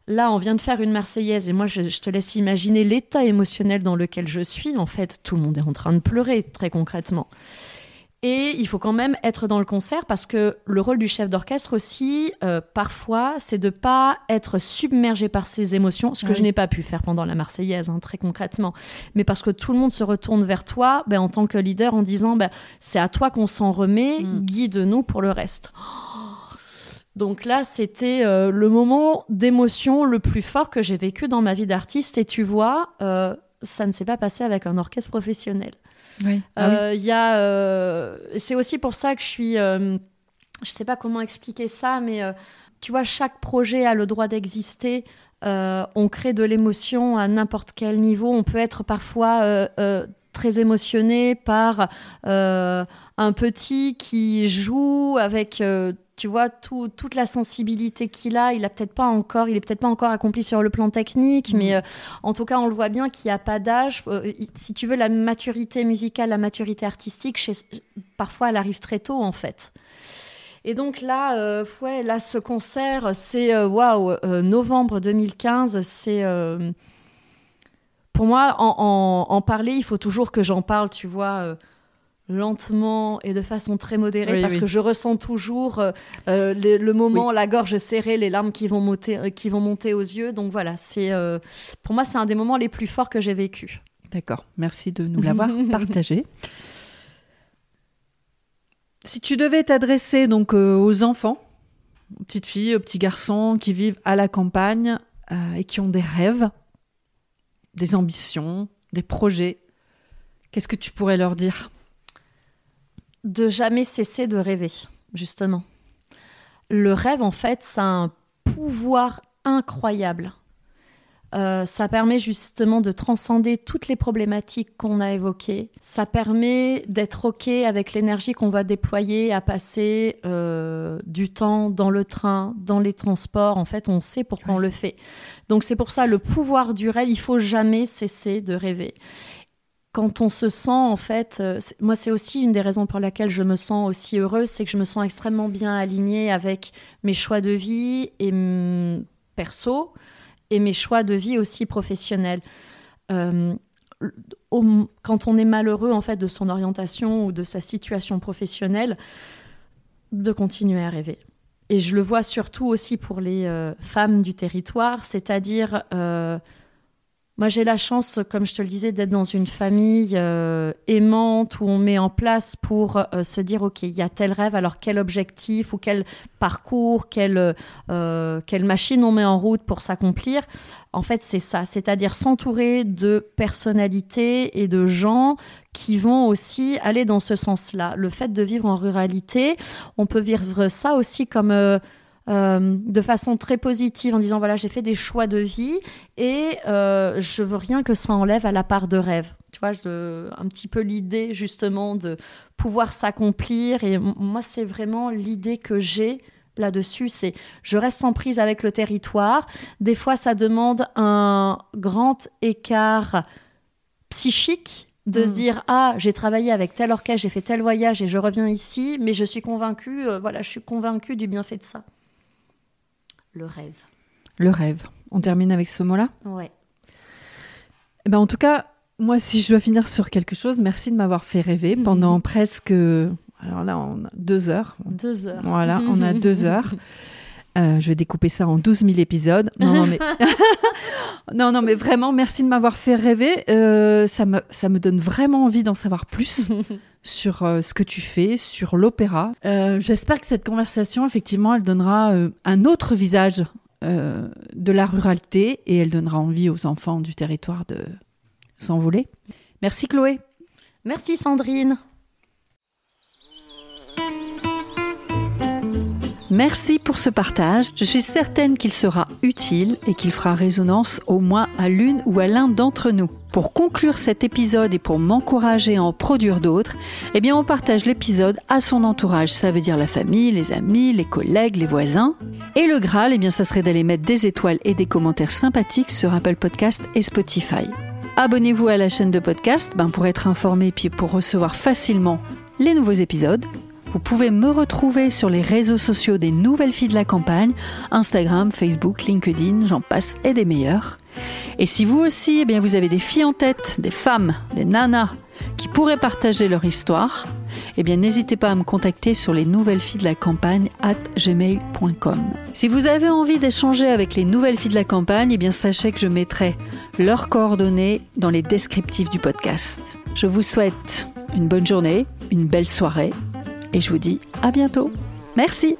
Là, on vient de faire une Marseillaise et moi, je, te laisse imaginer l'état émotionnel dans lequel je suis. En fait, tout le monde est en train de pleurer, très concrètement. Et il faut quand même être dans le concert parce que le rôle du chef d'orchestre aussi, euh, parfois, c'est de pas être submergé par ses émotions, ce que je n'ai pas pu faire pendant la Marseillaise, hein, très concrètement. Mais parce que tout le monde se retourne vers toi ben, en tant que leader en disant ben, c'est à toi qu'on s'en remet, mm. guide-nous pour le reste. Donc là, c'était euh, le moment d'émotion le plus fort que j'ai vécu dans ma vie d'artiste. Et tu vois, euh, ça ne s'est pas passé avec un orchestre professionnel. Oui. Euh, ah c'est aussi pour ça que je suis. je ne sais pas comment expliquer ça, mais tu vois, chaque projet a le droit d'exister. on crée de l'émotion à n'importe quel niveau. On peut être parfois très émotionné par un petit qui joue avec tu vois toute la sensibilité qu'il a il a peut-être pas encore il est peut-être pas encore accompli sur le plan technique mais mm. euh, en tout cas on le voit bien qu'il n'y a pas d'âge euh, si tu veux la maturité musicale la maturité artistique chez, parfois elle arrive très tôt en fait et donc là euh, ouais, là ce concert c'est waouh novembre 2015 c'est pour moi en, en, parler il faut toujours que j'en parle tu vois lentement et de façon très modérée parce que je ressens toujours euh, euh, le, moment, la gorge serrée, les larmes qui vont monter, euh, qui vont monter aux yeux. Donc voilà, c'est pour moi c'est un des moments les plus forts que j'ai vécu. D'accord, merci de nous l'avoir [laughs] partagé. Si tu devais t'adresser donc euh, aux enfants, aux petites filles, aux petits garçons qui vivent à la campagne et qui ont des rêves, des ambitions, des projets, qu'est-ce que tu pourrais leur dire? De jamais cesser de rêver, justement. Le rêve, en fait, ça a un pouvoir incroyable. Euh, ça permet justement de transcender toutes les problématiques qu'on a évoquées. Ça permet d'être OK avec l'énergie qu'on va déployer à passer euh, du temps dans le train, dans les transports. En fait, on sait pourquoi on le fait. Donc c'est pour ça le pouvoir du rêve, il faut jamais cesser de rêver. Quand on se sent, en fait, euh, moi c'est aussi une des raisons pour laquelle je me sens aussi heureuse, c'est que je me sens extrêmement bien alignée avec mes choix de vie et perso et mes choix de vie aussi professionnels. Euh, quand on est malheureux en fait de son orientation ou de sa situation professionnelle, de continuer à rêver. Et je le vois surtout aussi pour les euh, femmes du territoire, c'est-à-dire moi, j'ai la chance, comme je te le disais, d'être dans une famille euh, aimante où on met en place pour euh, se dire, OK, il y a tel rêve, alors quel objectif ou quel parcours, quelle, euh, quelle machine on met en route pour s'accomplir. En fait, c'est ça, c'est-à-dire s'entourer de personnalités et de gens qui vont aussi aller dans ce sens-là. Le fait de vivre en ruralité, on peut vivre ça aussi comme euh, de façon très positive en disant voilà j'ai fait des choix de vie et euh, je veux rien que ça enlève à la part de rêve tu vois je, un petit peu l'idée justement de pouvoir s'accomplir et moi c'est vraiment l'idée que j'ai là-dessus, c'est je reste en prise avec le territoire. Des fois, ça demande un grand écart psychique de se mm. dire ah j'ai travaillé avec tel orchestre, j'ai fait tel voyage et je reviens ici, mais je suis convaincue, euh, voilà, je suis convaincue du bienfait de ça le rêve. Le rêve. On termine avec ce mot-là? Ouais. Eh ben, en tout cas, moi, si je dois finir sur quelque chose, merci de m'avoir fait rêver [laughs] pendant presque. Alors là, on a deux heures. Deux heures. Voilà, on a deux heures. [laughs] Euh, je vais découper ça en 12 000 épisodes. Non, non, mais, [laughs] non, non, mais vraiment, merci de m'avoir fait rêver. Euh, ça, me, ça me donne vraiment envie d'en savoir plus [laughs] sur euh, ce que tu fais, sur l'opéra. J'espère que cette conversation, effectivement, elle donnera un autre visage de la ruralité et elle donnera envie aux enfants du territoire de s'envoler. Merci Chloé. Merci Sandrine. Merci pour ce partage. Je suis certaine qu'il sera utile et qu'il fera résonance au moins à l'une ou à l'un d'entre nous. Pour conclure cet épisode et pour m'encourager à en produire d'autres, eh bien on partage l'épisode à son entourage. Ça veut dire la famille, les amis, les collègues, les voisins. Et le Graal, eh bien ça serait d'aller mettre des étoiles et des commentaires sympathiques sur Apple Podcast et Spotify. Abonnez-vous à la chaîne de podcast ben, pour être informé puis pour recevoir facilement les nouveaux épisodes. Vous pouvez me retrouver sur les réseaux sociaux des nouvelles filles de la campagne, Instagram, Facebook, LinkedIn, j'en passe et des meilleurs. Et si vous aussi, eh bien, vous avez des filles en tête, des femmes, des nanas qui pourraient partager leur histoire, eh bien, n'hésitez pas à me contacter sur les nouvelles filles de la campagne at gmail.com. Si vous avez envie d'échanger avec les nouvelles filles de la campagne, eh bien, sachez que je mettrai leurs coordonnées dans les descriptifs du podcast. Je vous souhaite une bonne journée, une belle soirée et je vous dis à bientôt. Merci.